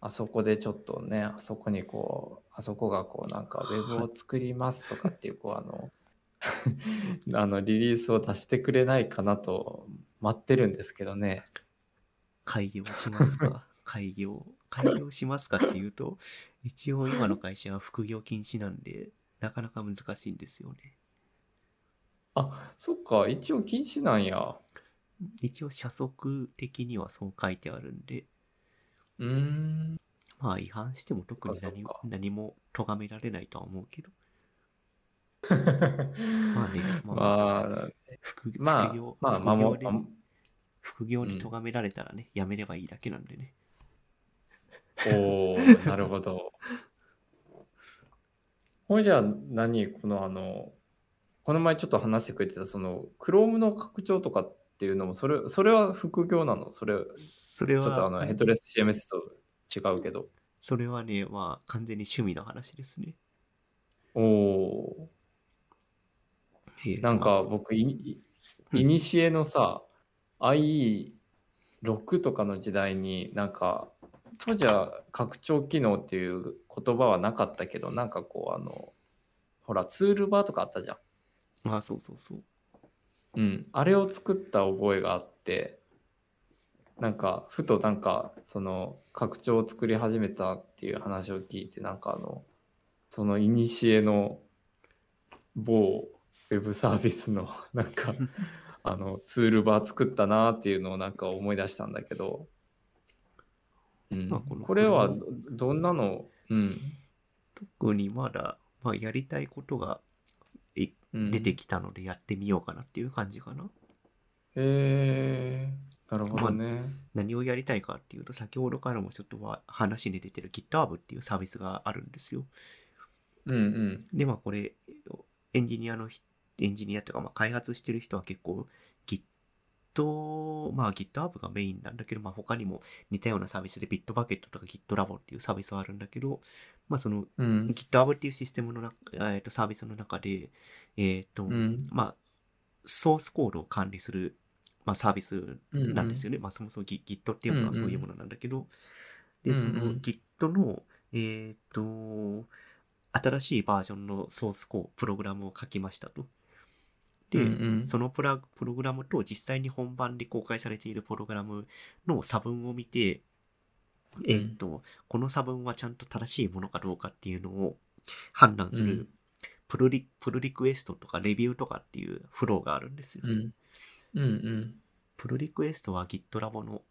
あそこでちょっとね、あそこにこう、あそこがこうなんかウェブを作りますとかっていう、こうあの、<laughs> あのリリースを出してくれないかなと待ってるんですけどね。開業しますか？<laughs> 開業。開業しますかっていうと、一応今の会社は副業禁止なんで、なかなか難しいんですよね。あ、そっか、一応禁止なんや。一応社則的にはそう書いてあるんで、うーん。まあ違反しても特に何そっか何も咎められないとは思うけど、<laughs> まあね、まあ、まあ、副まあ副業、まあ、副業守で副業に咎められたらね、やめればいいだけなんでね。おー、なるほど。<laughs> ほいじゃあ何このあの、この前ちょっと話してくれてた、その、Chrome の拡張とかっていうのも、それ、それは副業なの？それ、それは、ちょっとあの、ヘッドレス CMS と違うけど。それはね、まあ完全に趣味の話ですね。おおなんか僕、いいいにしえのさ、IE6 とかの時代になんか、当時は拡張機能っていう言葉はなかったけど、なんかこう、あの、ほら、ツールバーとかあったじゃん。あ、そうそうそう。うん、あれを作った覚えがあってなんかふとなんかその拡張を作り始めたっていう話を聞いてなんかあのその古の某ウェブサービスの <laughs> なんか <laughs> あのツールバー作ったなっていうのをなんか思い出したんだけど、うん。まあこのこれはどどんなの、うん。特にまだ、まあ、やりたいことが出てきたのでやってみようかなっていう感じかな。へえなるほどね。何をやりたいかっていうと、先ほどからもちょっとは話に出てる GitHub っていうサービスがあるんですよ。うんうんで、まあこれ、エンジニアのひ、エンジニアというか、まあ開発してる人は結構 Git、まあ GitHub がメインなんだけど、まあ他にも似たようなサービスで Bitbucket とか GitLab っていうサービスはあるんだけど、まあそのうん。GitHub っていうシステムのな、えー、とサービスの中で、えっ、と、うん。まあ、ソースコードを管理する、まあ、サービスなんですよね。まあ、そもそも Git っていうものはそういうものなんだけど、で、そのうん。うん Git の、えっ、と、新しいバージョンのソースコード、プログラムを書きましたと。で、うんうん。そのプラプログラムと実際に本番で公開されているプログラムの差分を見て、えっ、と、この差分はちゃんと正しいものかどうかっていうのを判断する、うん。プルリプルリクエストとかレビューとかっていうフローがあるんですよ。うん。うんうん。プルリクエストは GitLab の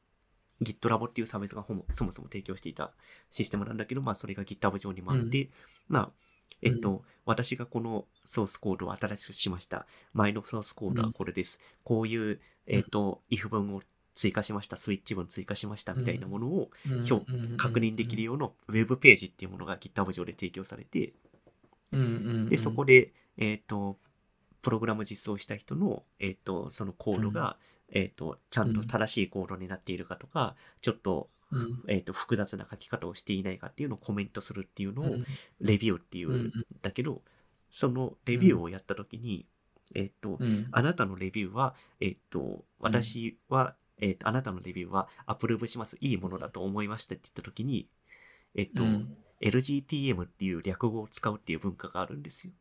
GitLab っていうサービスがほぼそもそも提供していたシステムなんだけど、まあそれが GitHub 上にもあって、まあ、えっと、私がこのソースコードを新しくしました。前のソースコードはこれです。こういう、えっと、if 文を追加しました。スイッチ文追加しましたみたいなものを確認できるようなウェブページっていうものが GitHub 上で提供されて、で、そこで、えっ、と、プログラム実装した人の、えっ、と、そのコードが、えっ、と、ちゃんと正しいコードになっているかとか、ちょっと、うん。えっ、と、複雑な書き方をしていないかっていうのをコメントするっていうのを、うん。レビューっていうんだけど、そのレビューをやったときに、えっ、と、うん。あなたのレビューは、えっ、と、私は、えっ、と、あなたのレビューはアプローブします。いいものだと思いましたって言ったときに、えっ、と、うん。LGTM っていう略語を使うっていう文化があるんですよ。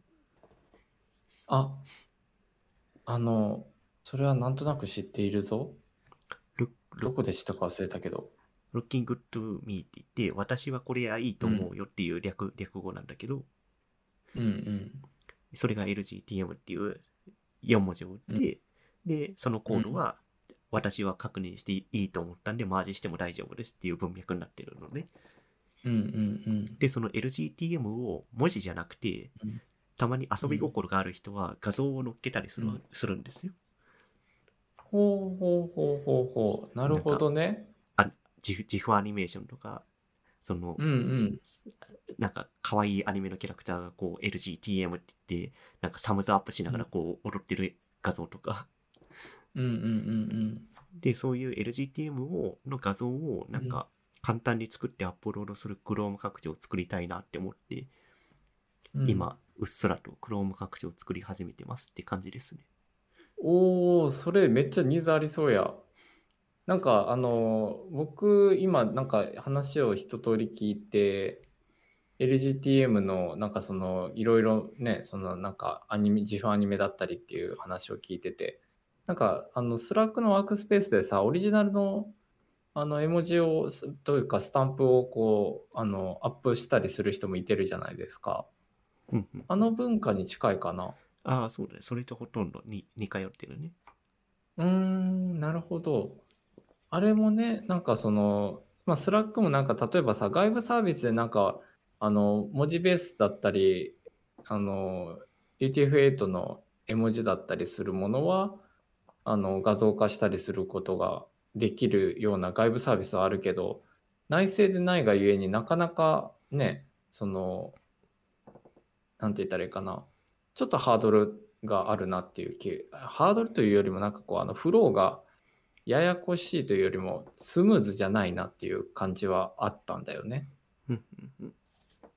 ああのそれはなんとなく知っているぞ。どこで知ったか忘れたけど。Looking good to me って言って、私はこれはいいと思うよっていう略,、略語なんだけど、うんうん。それが LGTM っていう4文字を打って、で、そのコードは、私は確認していいと思ったんで、マージしても大丈夫ですっていう文脈になってるのね。うんうんで、その LGTM を文字じゃなくて、うんたまに遊び心がある人は画像を載っけたりする,、うんするんですよ。ほうほうほうほうほう。なるほどね。自自負アニメーションとか、その、うんうん。なんか可愛いアニメのキャラクターがこう LGTM って言って、なんかサムズアップしながらこう踊ってる画像とか、うんうんうんで、そういう LGTM をの画像をなんか簡単に作ってアップロードする Chrome 拡張を作りたいなって思って、うん。今、うっすらと Chrome 拡張を作り始めてますって感じですね。おお、それめっちゃニーズありそうや。なんかあの僕今なんか話を一通り聞いて LGTM のなんかそのいろいろねそのなんかアニメ GIF アニメだったりっていう話を聞いててなんかあの Slack のワークスペースでさオリジナルのあの絵文字をすというかスタンプをこうあのアップしたりする人もいてるじゃないですか。うんうん。あの文化に近いかな。ああ、そうだね。それとほとんどに似通ってるね。うーん、なるほど。あれもね、なんかその、まあ、 Slack もなんか例えばさ、外部サービスでなんか、あの、文字ベースだったり、あの、UTF-8 の絵文字だったりするものは、あの、画像化したりすることができるような外部サービスはあるけど、内製でないがゆえになかなかね、その、なんて言ったらいいかな、ちょっとハードルがあるなっていう気、ハードルというよりもなんかこう、あの、フローがややこしいというよりもスムーズじゃないなっていう感じはあったんだよね。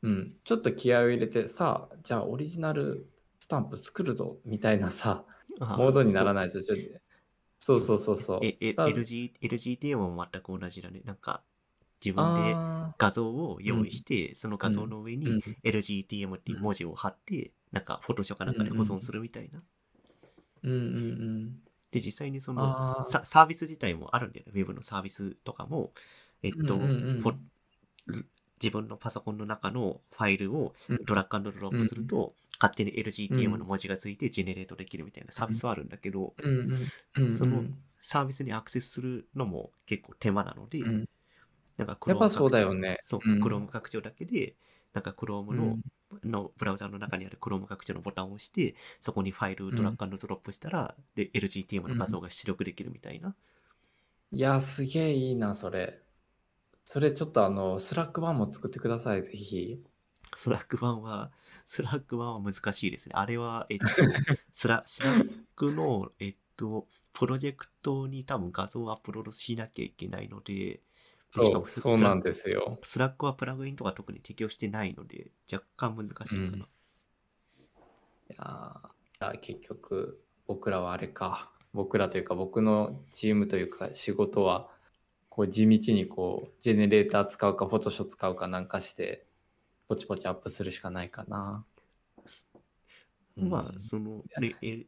うん。ちょっと気合を入れて、さあ、じゃあオリジナルスタンプ作るぞみたいなさ、モー。ドにならい。ないとちょっと、そうそうそうそう。え、え、だ。LG、LGTM も全く同じだね。なんか、自分であ画像を用意して、その画像の上に LGTM っていう文字を貼って、なんか、フォトショーかなんかで保存するみたいな。うんうんで、実際にそあのー。ササービス自体もあるんだよね。ウェブのサービスとかも、えっと、うんうんうん。自分のパソコンの中のファイルをうん。ドラッグアンドドロップすると、勝手に LGTM の文字がついてジェネレートできるみたいなサービスはあるんだけど、うん。うんうんうんうん。そのサービスにアクセスするのも結構手間なので、うんなんか Chrome やっぱそうだよね。そう、うん Chrome 拡張だけで、なんか Chrome の,、のブラウザの中にある Chrome 拡張のボタンを押して、そこにファイルをドラッグドドロップしたら、で、LGTM の画像が出力できるみたいな。いや、すげえいいな、それ。それちょっとあの、 Slack 版も作ってください、ぜひ。 Slack 版は、 Slack 版は難しいですね。あれは、えっと、<laughs> スラ Slack の、えっと、プロジェクトに多分画像をアップロードしなきゃいけないので、しかそう、もスそうなんですよ。 Slack はプラグインとか特に適用してないので、若干難しいかな。うんいや結局、僕らはあれか。僕らというか、僕のチームというか、仕事は、こう、地道にこう、ジェネレーター使うか、フォトショ使うかなんかして、ポチポチアップするしかないかな。うんまあ、その、ね、ん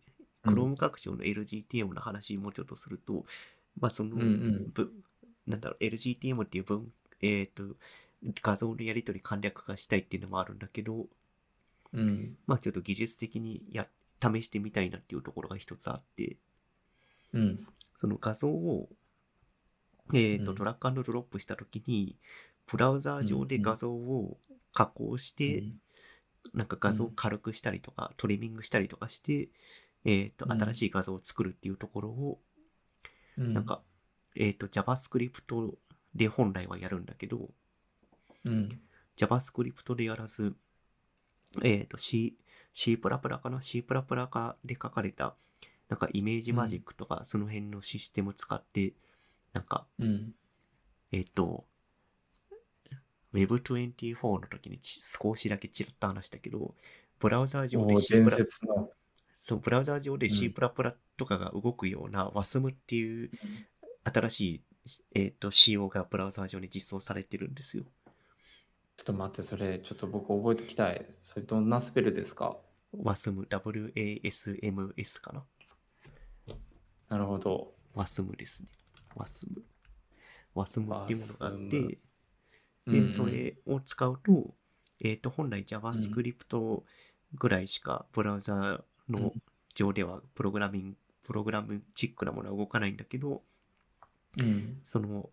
Chrome 拡張の LGTM の話もうちょっとすると、まあ、その、うんうんぶなんだろう、LGTM っていう文、えっ、と、画像のやり取り簡略化したいっていうのもあるんだけど、うん。まあ、ちょっと技術的にや、試してみたいなっていうところが一つあって、うん。その画像を、えっ、と、うんドラッグアンドドロップしたときに、ブラウザー上で画像を加工して、なんか画像を軽くしたりとか、トリミングしたりとかして、えっ、と、うん新しい画像を作るっていうところを、うん、なんか、えっ、と、JavaScript で本来はやるんだけど、うん。JavaScript でやらず、えっ、と、C、C++ かな ?C++ かで書かれた、なんかイメージマジックとか、その辺のシステム使って、なんか、うん。えっ、と、Web24 の時にち少しだけちらっと話したけど、ブラウザー上で C++、伝説の。そう、ブラウザー上でうん C++ とかが動くような WASM っていう新しい、えっ、と、仕様がブラウザー上に実装されてるんですよ。ちょっと待って、それ、ちょっと僕覚えておきたい。それどんなスペルですか？WASM、WASMS かななるほど。?WASM ですね。WASM。WASM っていうものがあって、で、うんうんそれを使うと、えっ、と、本来 JavaScript ぐらいしかブラウザのうん上ではプログラミング、プログラムチックなものは動かないんだけど、うん。その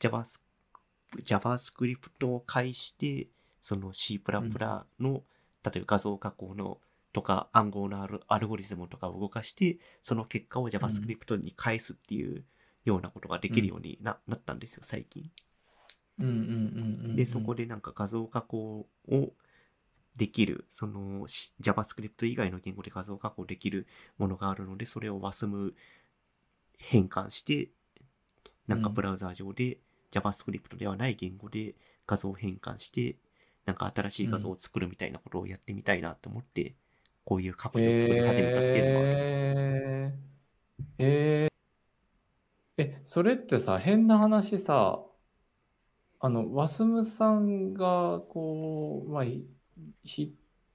JavaScript を介して、その C++ の、例えば画像加工のとか暗号のアルアルゴリズムとかを動かして、その結果を JavaScript に返すっていうようなことができるようにな,、なったんですよ、最近。で、そこでなんか画像加工をできる、そのし JavaScript 以外の言語で画像加工できるものがあるので、それを WASM 変換して、なんかうんブラウザー上で JavaScript ではない言語で画像を変換して、なんか新しい画像を作るみたいなことをやってみたいなと思って、こういう拡張を作り始めたっていうのは、へえへええ、それってさ、変な話さ、あの、ワスムさんが、こう、まあ、ひ筆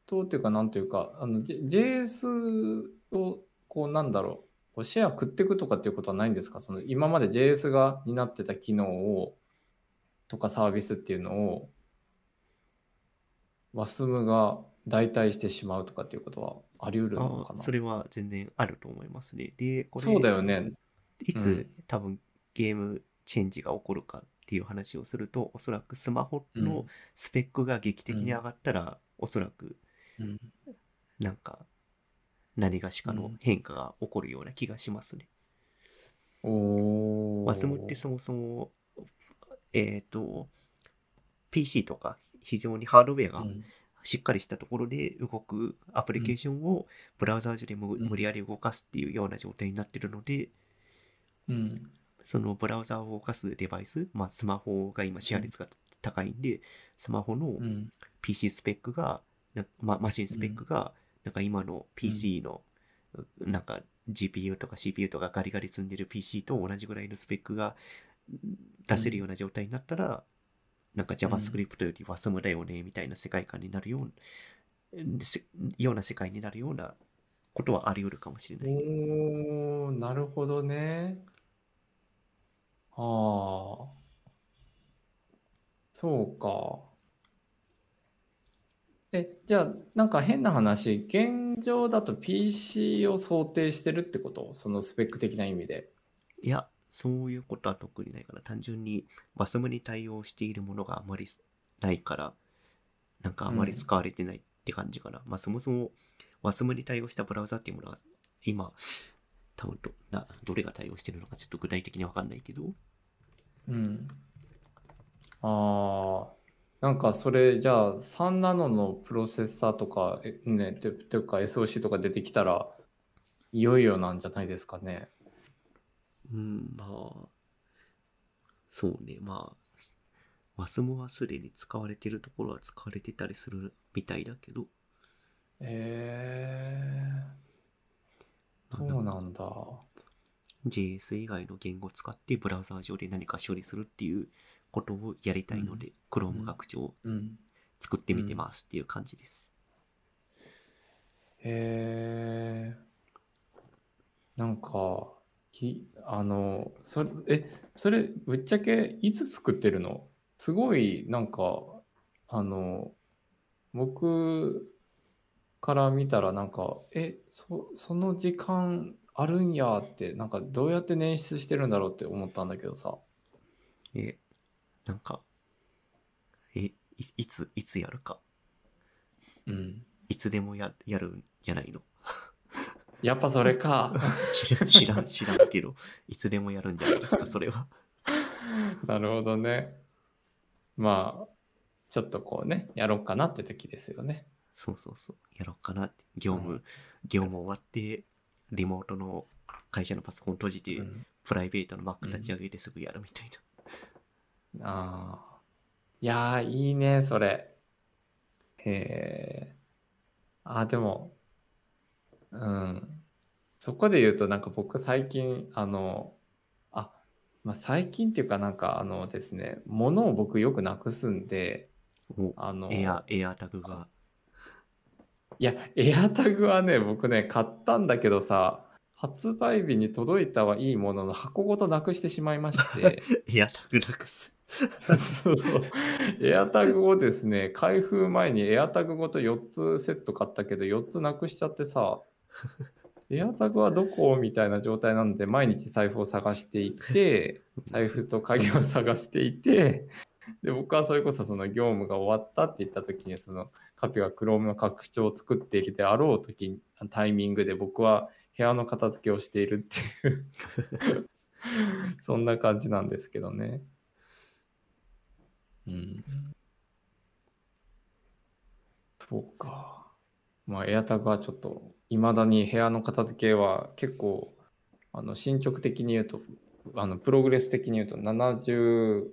頭っていうか、なんていうか、あの、J- JS を、こう、なんだろう、こうシェア食っていくとかっていうことはないんですか？その、今まで JS が担ってた機能を、とかサービスっていうのを、ワスムが代替してしまうとかっていうことはあり得るのかな？あそれは全然あると思いますね。で、これ、そうだよね。いつ、うん多分ゲームチェンジが起こるかっていう話をすると、おそらくスマホうん。のスペックが劇的に上がったら、おそらくうん。なんか何がしかのうん。変化が起こるような気がしますね。おー。マスムってそもそも、えっ、と、PC とか非常にハードウェアがうん。しっかりしたところで動くアプリケーションをブラウザー上で無理やり動かすっていうような状態になってるので、うんそのブラウザを動かすデバイス、まあスマホが今シェア率が高いんで、スマホのうん PC スペックが、なま、マシンスペックが、なんか今の PC の、なんか GPU とか CPU とかガリガリ積んでる PC と同じぐらいのスペックが出せるような状態になったら、なんか JavaScript より WASM だよね、みたいな世界観になるような、せような世界になるようなことはあり得るかもしれない。おーなるほどね。ああ。そうか。え、じゃあ、なんか変な話、現状だと PC を想定してるってこと？そのスペック的な意味で。いや、そういうことは特にないかな。単純に WASM に対応しているものがあまりないから、なんかあまり使われてないって感じかな。まあそもそも WASM に対応したブラウザっていうものは今、多分どなどれが対応してるのかちょっと具体的にわかんないけど、うん。ああ。なんかそれじゃあ3ナノのプロセッサーとか、えね、てていうか SOC とか出てきたらいよいよなんじゃないですかね。うん、まあ、そうね、まあ、WASM はすでに使われてるところは使われてたりするみたいだけど、えー、そうなんだ。JS 以外の言語を使ってブラウザー上で何か処理するっていうことをやりたいので、Chrome 拡張をうん。作ってみてますっていう感じです。へえ。なんか、き、あの、それ、え、それ、ぶっちゃけいつ作ってるの？すごい、なんか、あの、僕から見たら、なんか、え、そ、その時間あるんやって、なんか、どうやって捻出してるんだろうって思ったんだけどさ。え、なんか、え、いいつ、いつやるか？うん。いつでもややるんじゃないの？やっぱそれか。<laughs> 知らん、知らん、知らんけど、いつでもやるんじゃないですか、それは。なるほどね。まあ、ちょっとこうね、やろうかなって時ですよね。そうそうそう、やろうかなって。業務、業務終わって、リモートの会社のパソコン閉じて、うんプライベートの Mac 立ち上げてすぐやるみたいな。ああ。いやー、いいね、それ。へえ。あー、でも、うん。そこで言うと、なんか僕最近、あの、あ、まあ、最近っていうかなんかあのですね、物を僕よくなくすんで、おあの、エア、エアタグが。いや、エアタグはね、僕ね、買ったんだけどさ、発売日に届いたはいいものの箱ごとなくしてしまいまして、エアタグなくす。そうそう。エアタグをですね、開封前にエアタグごと4つセット買ったけど、4つなくしちゃってさ、エアタグはどこみたいな状態なので、毎日財布を探していて、財布と鍵を探していて、<laughs> で、僕はそれこそその業務が終わったって言った時に、そのカピが Chrome の拡張を作っているであろう時タイミングで僕は部屋の片付けをしているっていう <laughs> そんな感じなんですけどね。うん。そうか。まあ、エアタグはちょっと、いまだに部屋の片付けは結構、あの進捗的に言うと、あのプログレス的に言うと70、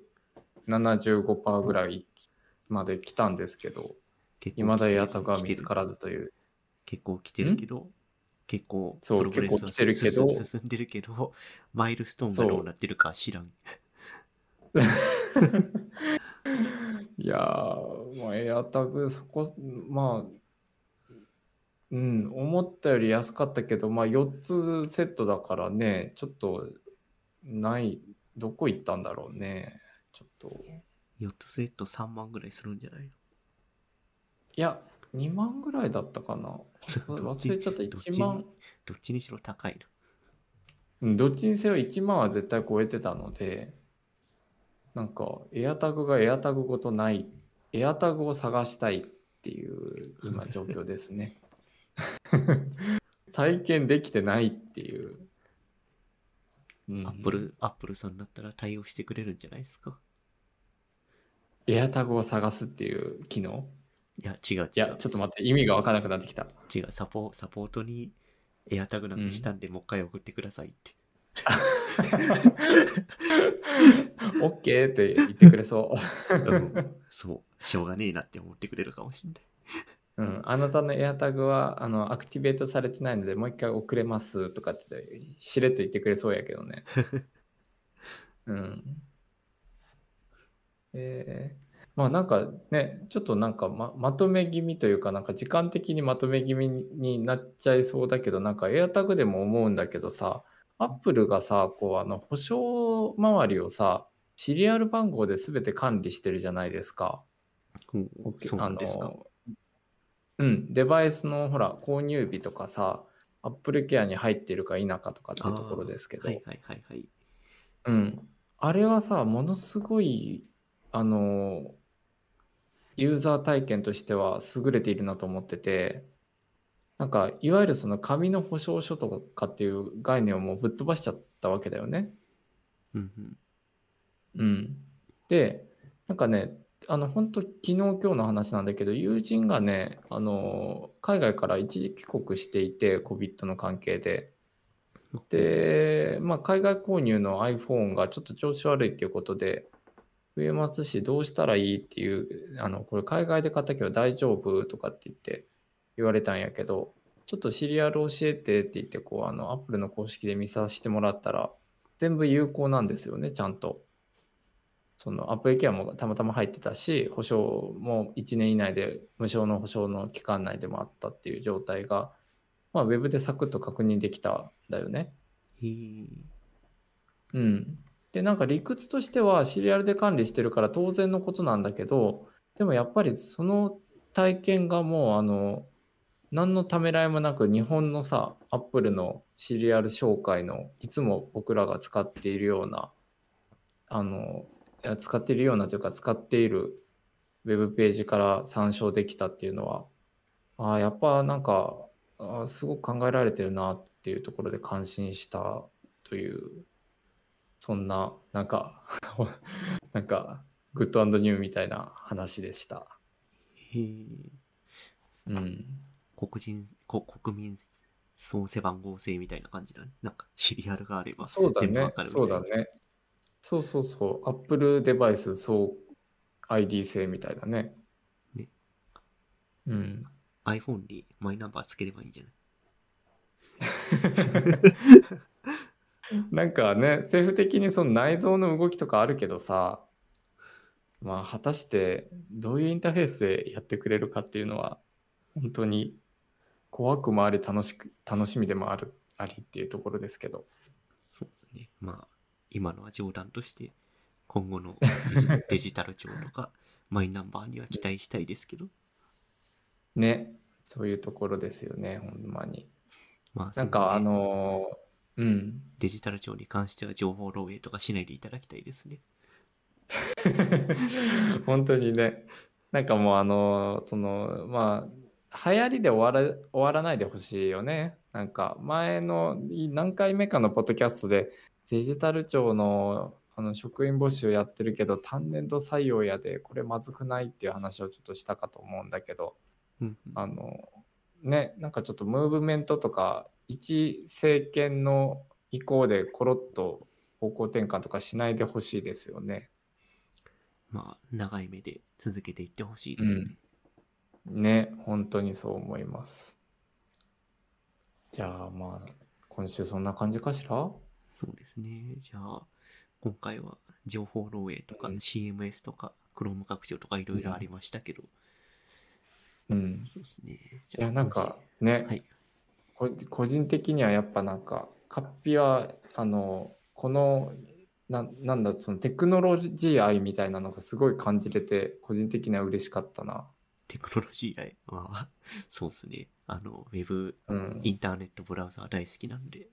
75%ぐらいまで来たんですけど、いまだエアタグは見つからずという。結構来てるけど、結構そう、結構来てるけど、進んでるけど、マイルストーンがどうなってるか知らん。<laughs> いやー、まあ、エアタグ、そこ、まあ、うん、思ったより安かったけど、まあ、4つセットだからね、ちょっと、ない、どこ行ったんだろうね。と。4つセット3万ぐらいするんじゃないの？いや、2万ぐらいだったかな。<laughs> 忘れちゃった、1万。どっちに？しろ高いの。うん、どっちにせよ1万は絶対超えてたので、なんか、エアタグがエアタグごとない、エアタグを探したいっていう今状況ですね。<laughs> 体験できてないっていう。アップル、アップルさんだったら対応してくれるんじゃないですか？ AirTag を探すっていう機能？いや、違う違う。いや、ちょっと待って、意味が分からなくなってきた。違う、サポサポートに AirTag なんかしたんで、もう一回送ってくださいって。オッケーって言ってくれそう。うん、そう、しょうがねえなって思ってくれるかもしんない。うん、あなたの AirTag はあのアクティベートされてないのでもう一回送れますとかってしれっと言ってくれそうやけどね。<laughs> うん。えー、まあなんかね、ちょっとなんかままとめ気味というか、なんか時間的にまとめ気味になっちゃいそうだけど、なんか AirTag でも思うんだけどさ、Apple がさ、こうあの保証周りをさ、シリアル番号で全て管理してるじゃないですか。うん、ですか？うん、デバイスのほら、購入日とかさ、Apple Care に入ってるか否かとかっていうところですけど、はいはいはいはい。うん。あれはさ、ものすごい、あの、ユーザー体験としては優れているなと思ってて、なんか、いわゆるその紙の保証書とかっていう概念をもうぶっ飛ばしちゃったわけだよね。うん、うん。で、なんかね、あの、本当昨日今日の話なんだけど、友人がね、あの、海外から一時帰国していて、COVID の関係で。で、まあ、海外購入の iPhone がちょっと調子悪いっていうことで、上松市どうしたらいい？っていう、あの、これ海外で買ったけど大丈夫？とかって言って言われたんやけど、ちょっとシリアル教えてって言って、こう、あの、Apple の公式で見させてもらったら、全部有効なんですよね、ちゃんと。そのアップルケアもたまたま入ってたし、保証も1年以内で無償の保証の期間内でもあったっていう状態が、まあ、ウェブでサクッと確認できたんだよね。うん。で、なんか理屈としてはシリアルで管理してるから当然のことなんだけど、でもやっぱりその体験がもうあの、何のためらいもなく日本のさ、アップルのシリアル紹介のいつも僕らが使っているような、あの、使っているようなというか使っているウェブページから参照できたっていうのは、ああ、やっぱなんか、あすごく考えられてるなっていうところで感心したというそんな、なんか <laughs> なんか、グッドニューみたいな話でした。へえ。うん。黒人、こ国民総背番号制みたいな感じだね。なんかシリアルがあればそうだね。そうだね。そうそうそう。Apple デバイス総 ID 制みたいだね。ね。うん。iPhone にマイナンバーつければいいんじゃない？<laughs> なんかね、政府的にその内臓の動きとかあるけどさ、まあ、果たしてどういうインターフェースでやってくれるかっていうのは、本当に怖くもあり楽しく、楽しみでもある、ありっていうところですけど。そうですね。まあ、今のは冗談として、今後の <laughs> デジタル庁とか、マイナンバーには期待したいですけど。ね、そういうところですよね、ほんまに。まあ、なんか、あのーうん。デジタル庁に関しては情報漏洩とかしないでいただきたいですね。<laughs> 本当にね。なんかもうあの、その、まあ、流行りで終わら終わらないでほしいよね。なんか前の何回目かのポッドキャストでデジタル庁のあの職員募集やってるけど単年度採用やでこれまずくないっていう話をちょっとしたかと思うんだけど、うんあのねなんかちょっとムーブメントとか一政権の意向でコロッと方向転換とかしないでほしいですよね。まあ、長い目で続けていってほしいですね。ね本当にそう思います。じゃあまあ今週そんな感じかしら？そうですね。じゃあ、今回は情報漏洩とかうん CMS とか Chrome 拡張とかいろいろありましたけど、うん。そうですね。じいやなんかね、はい。こ個人的にはやっぱなんかカッピはあのこのななんだそのテクノロジー愛みたいなのがすごい感じれて個人的には嬉しかったな。テクノロジー愛？は、そうですね。あの、ウェブ、うん、インターネットブラウザー大好きなんで、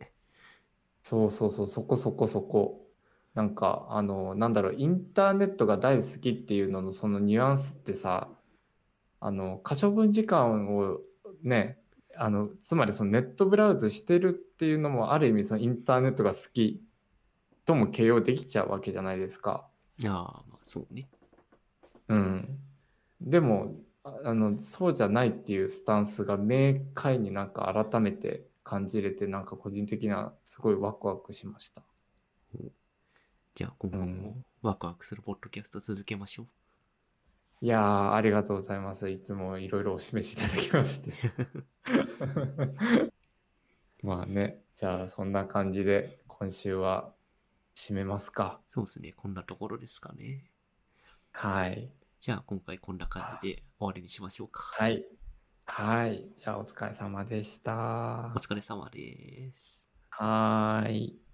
そうそうそうそこそこそこなんかあのなんだろうインターネットが大好きっていうののそのニュアンスってさあの可処分時間をねあのつまりそのネットブラウズしてるっていうのもある意味そのインターネットが好きとも形容できちゃうわけじゃないですか。ああ、まあそうね。うん、でもああのそうじゃないっていうスタンスが明快になんか改めて感じれてなんか個人的にはすごいワクワクしました。じゃあ今後もうんワクワクするポッドキャスト続けましょう。いやー、ありがとうございます。いつもいろいろお示しいただきまして。<laughs> まあね、じゃあそんな感じで今週は締めますか。そうですね。こんなところですかね。はい。じゃあ今回こんな感じで終わりにしましょうか。はい。はい。じゃあお疲れ様でしたお。疲れ様です。はーい。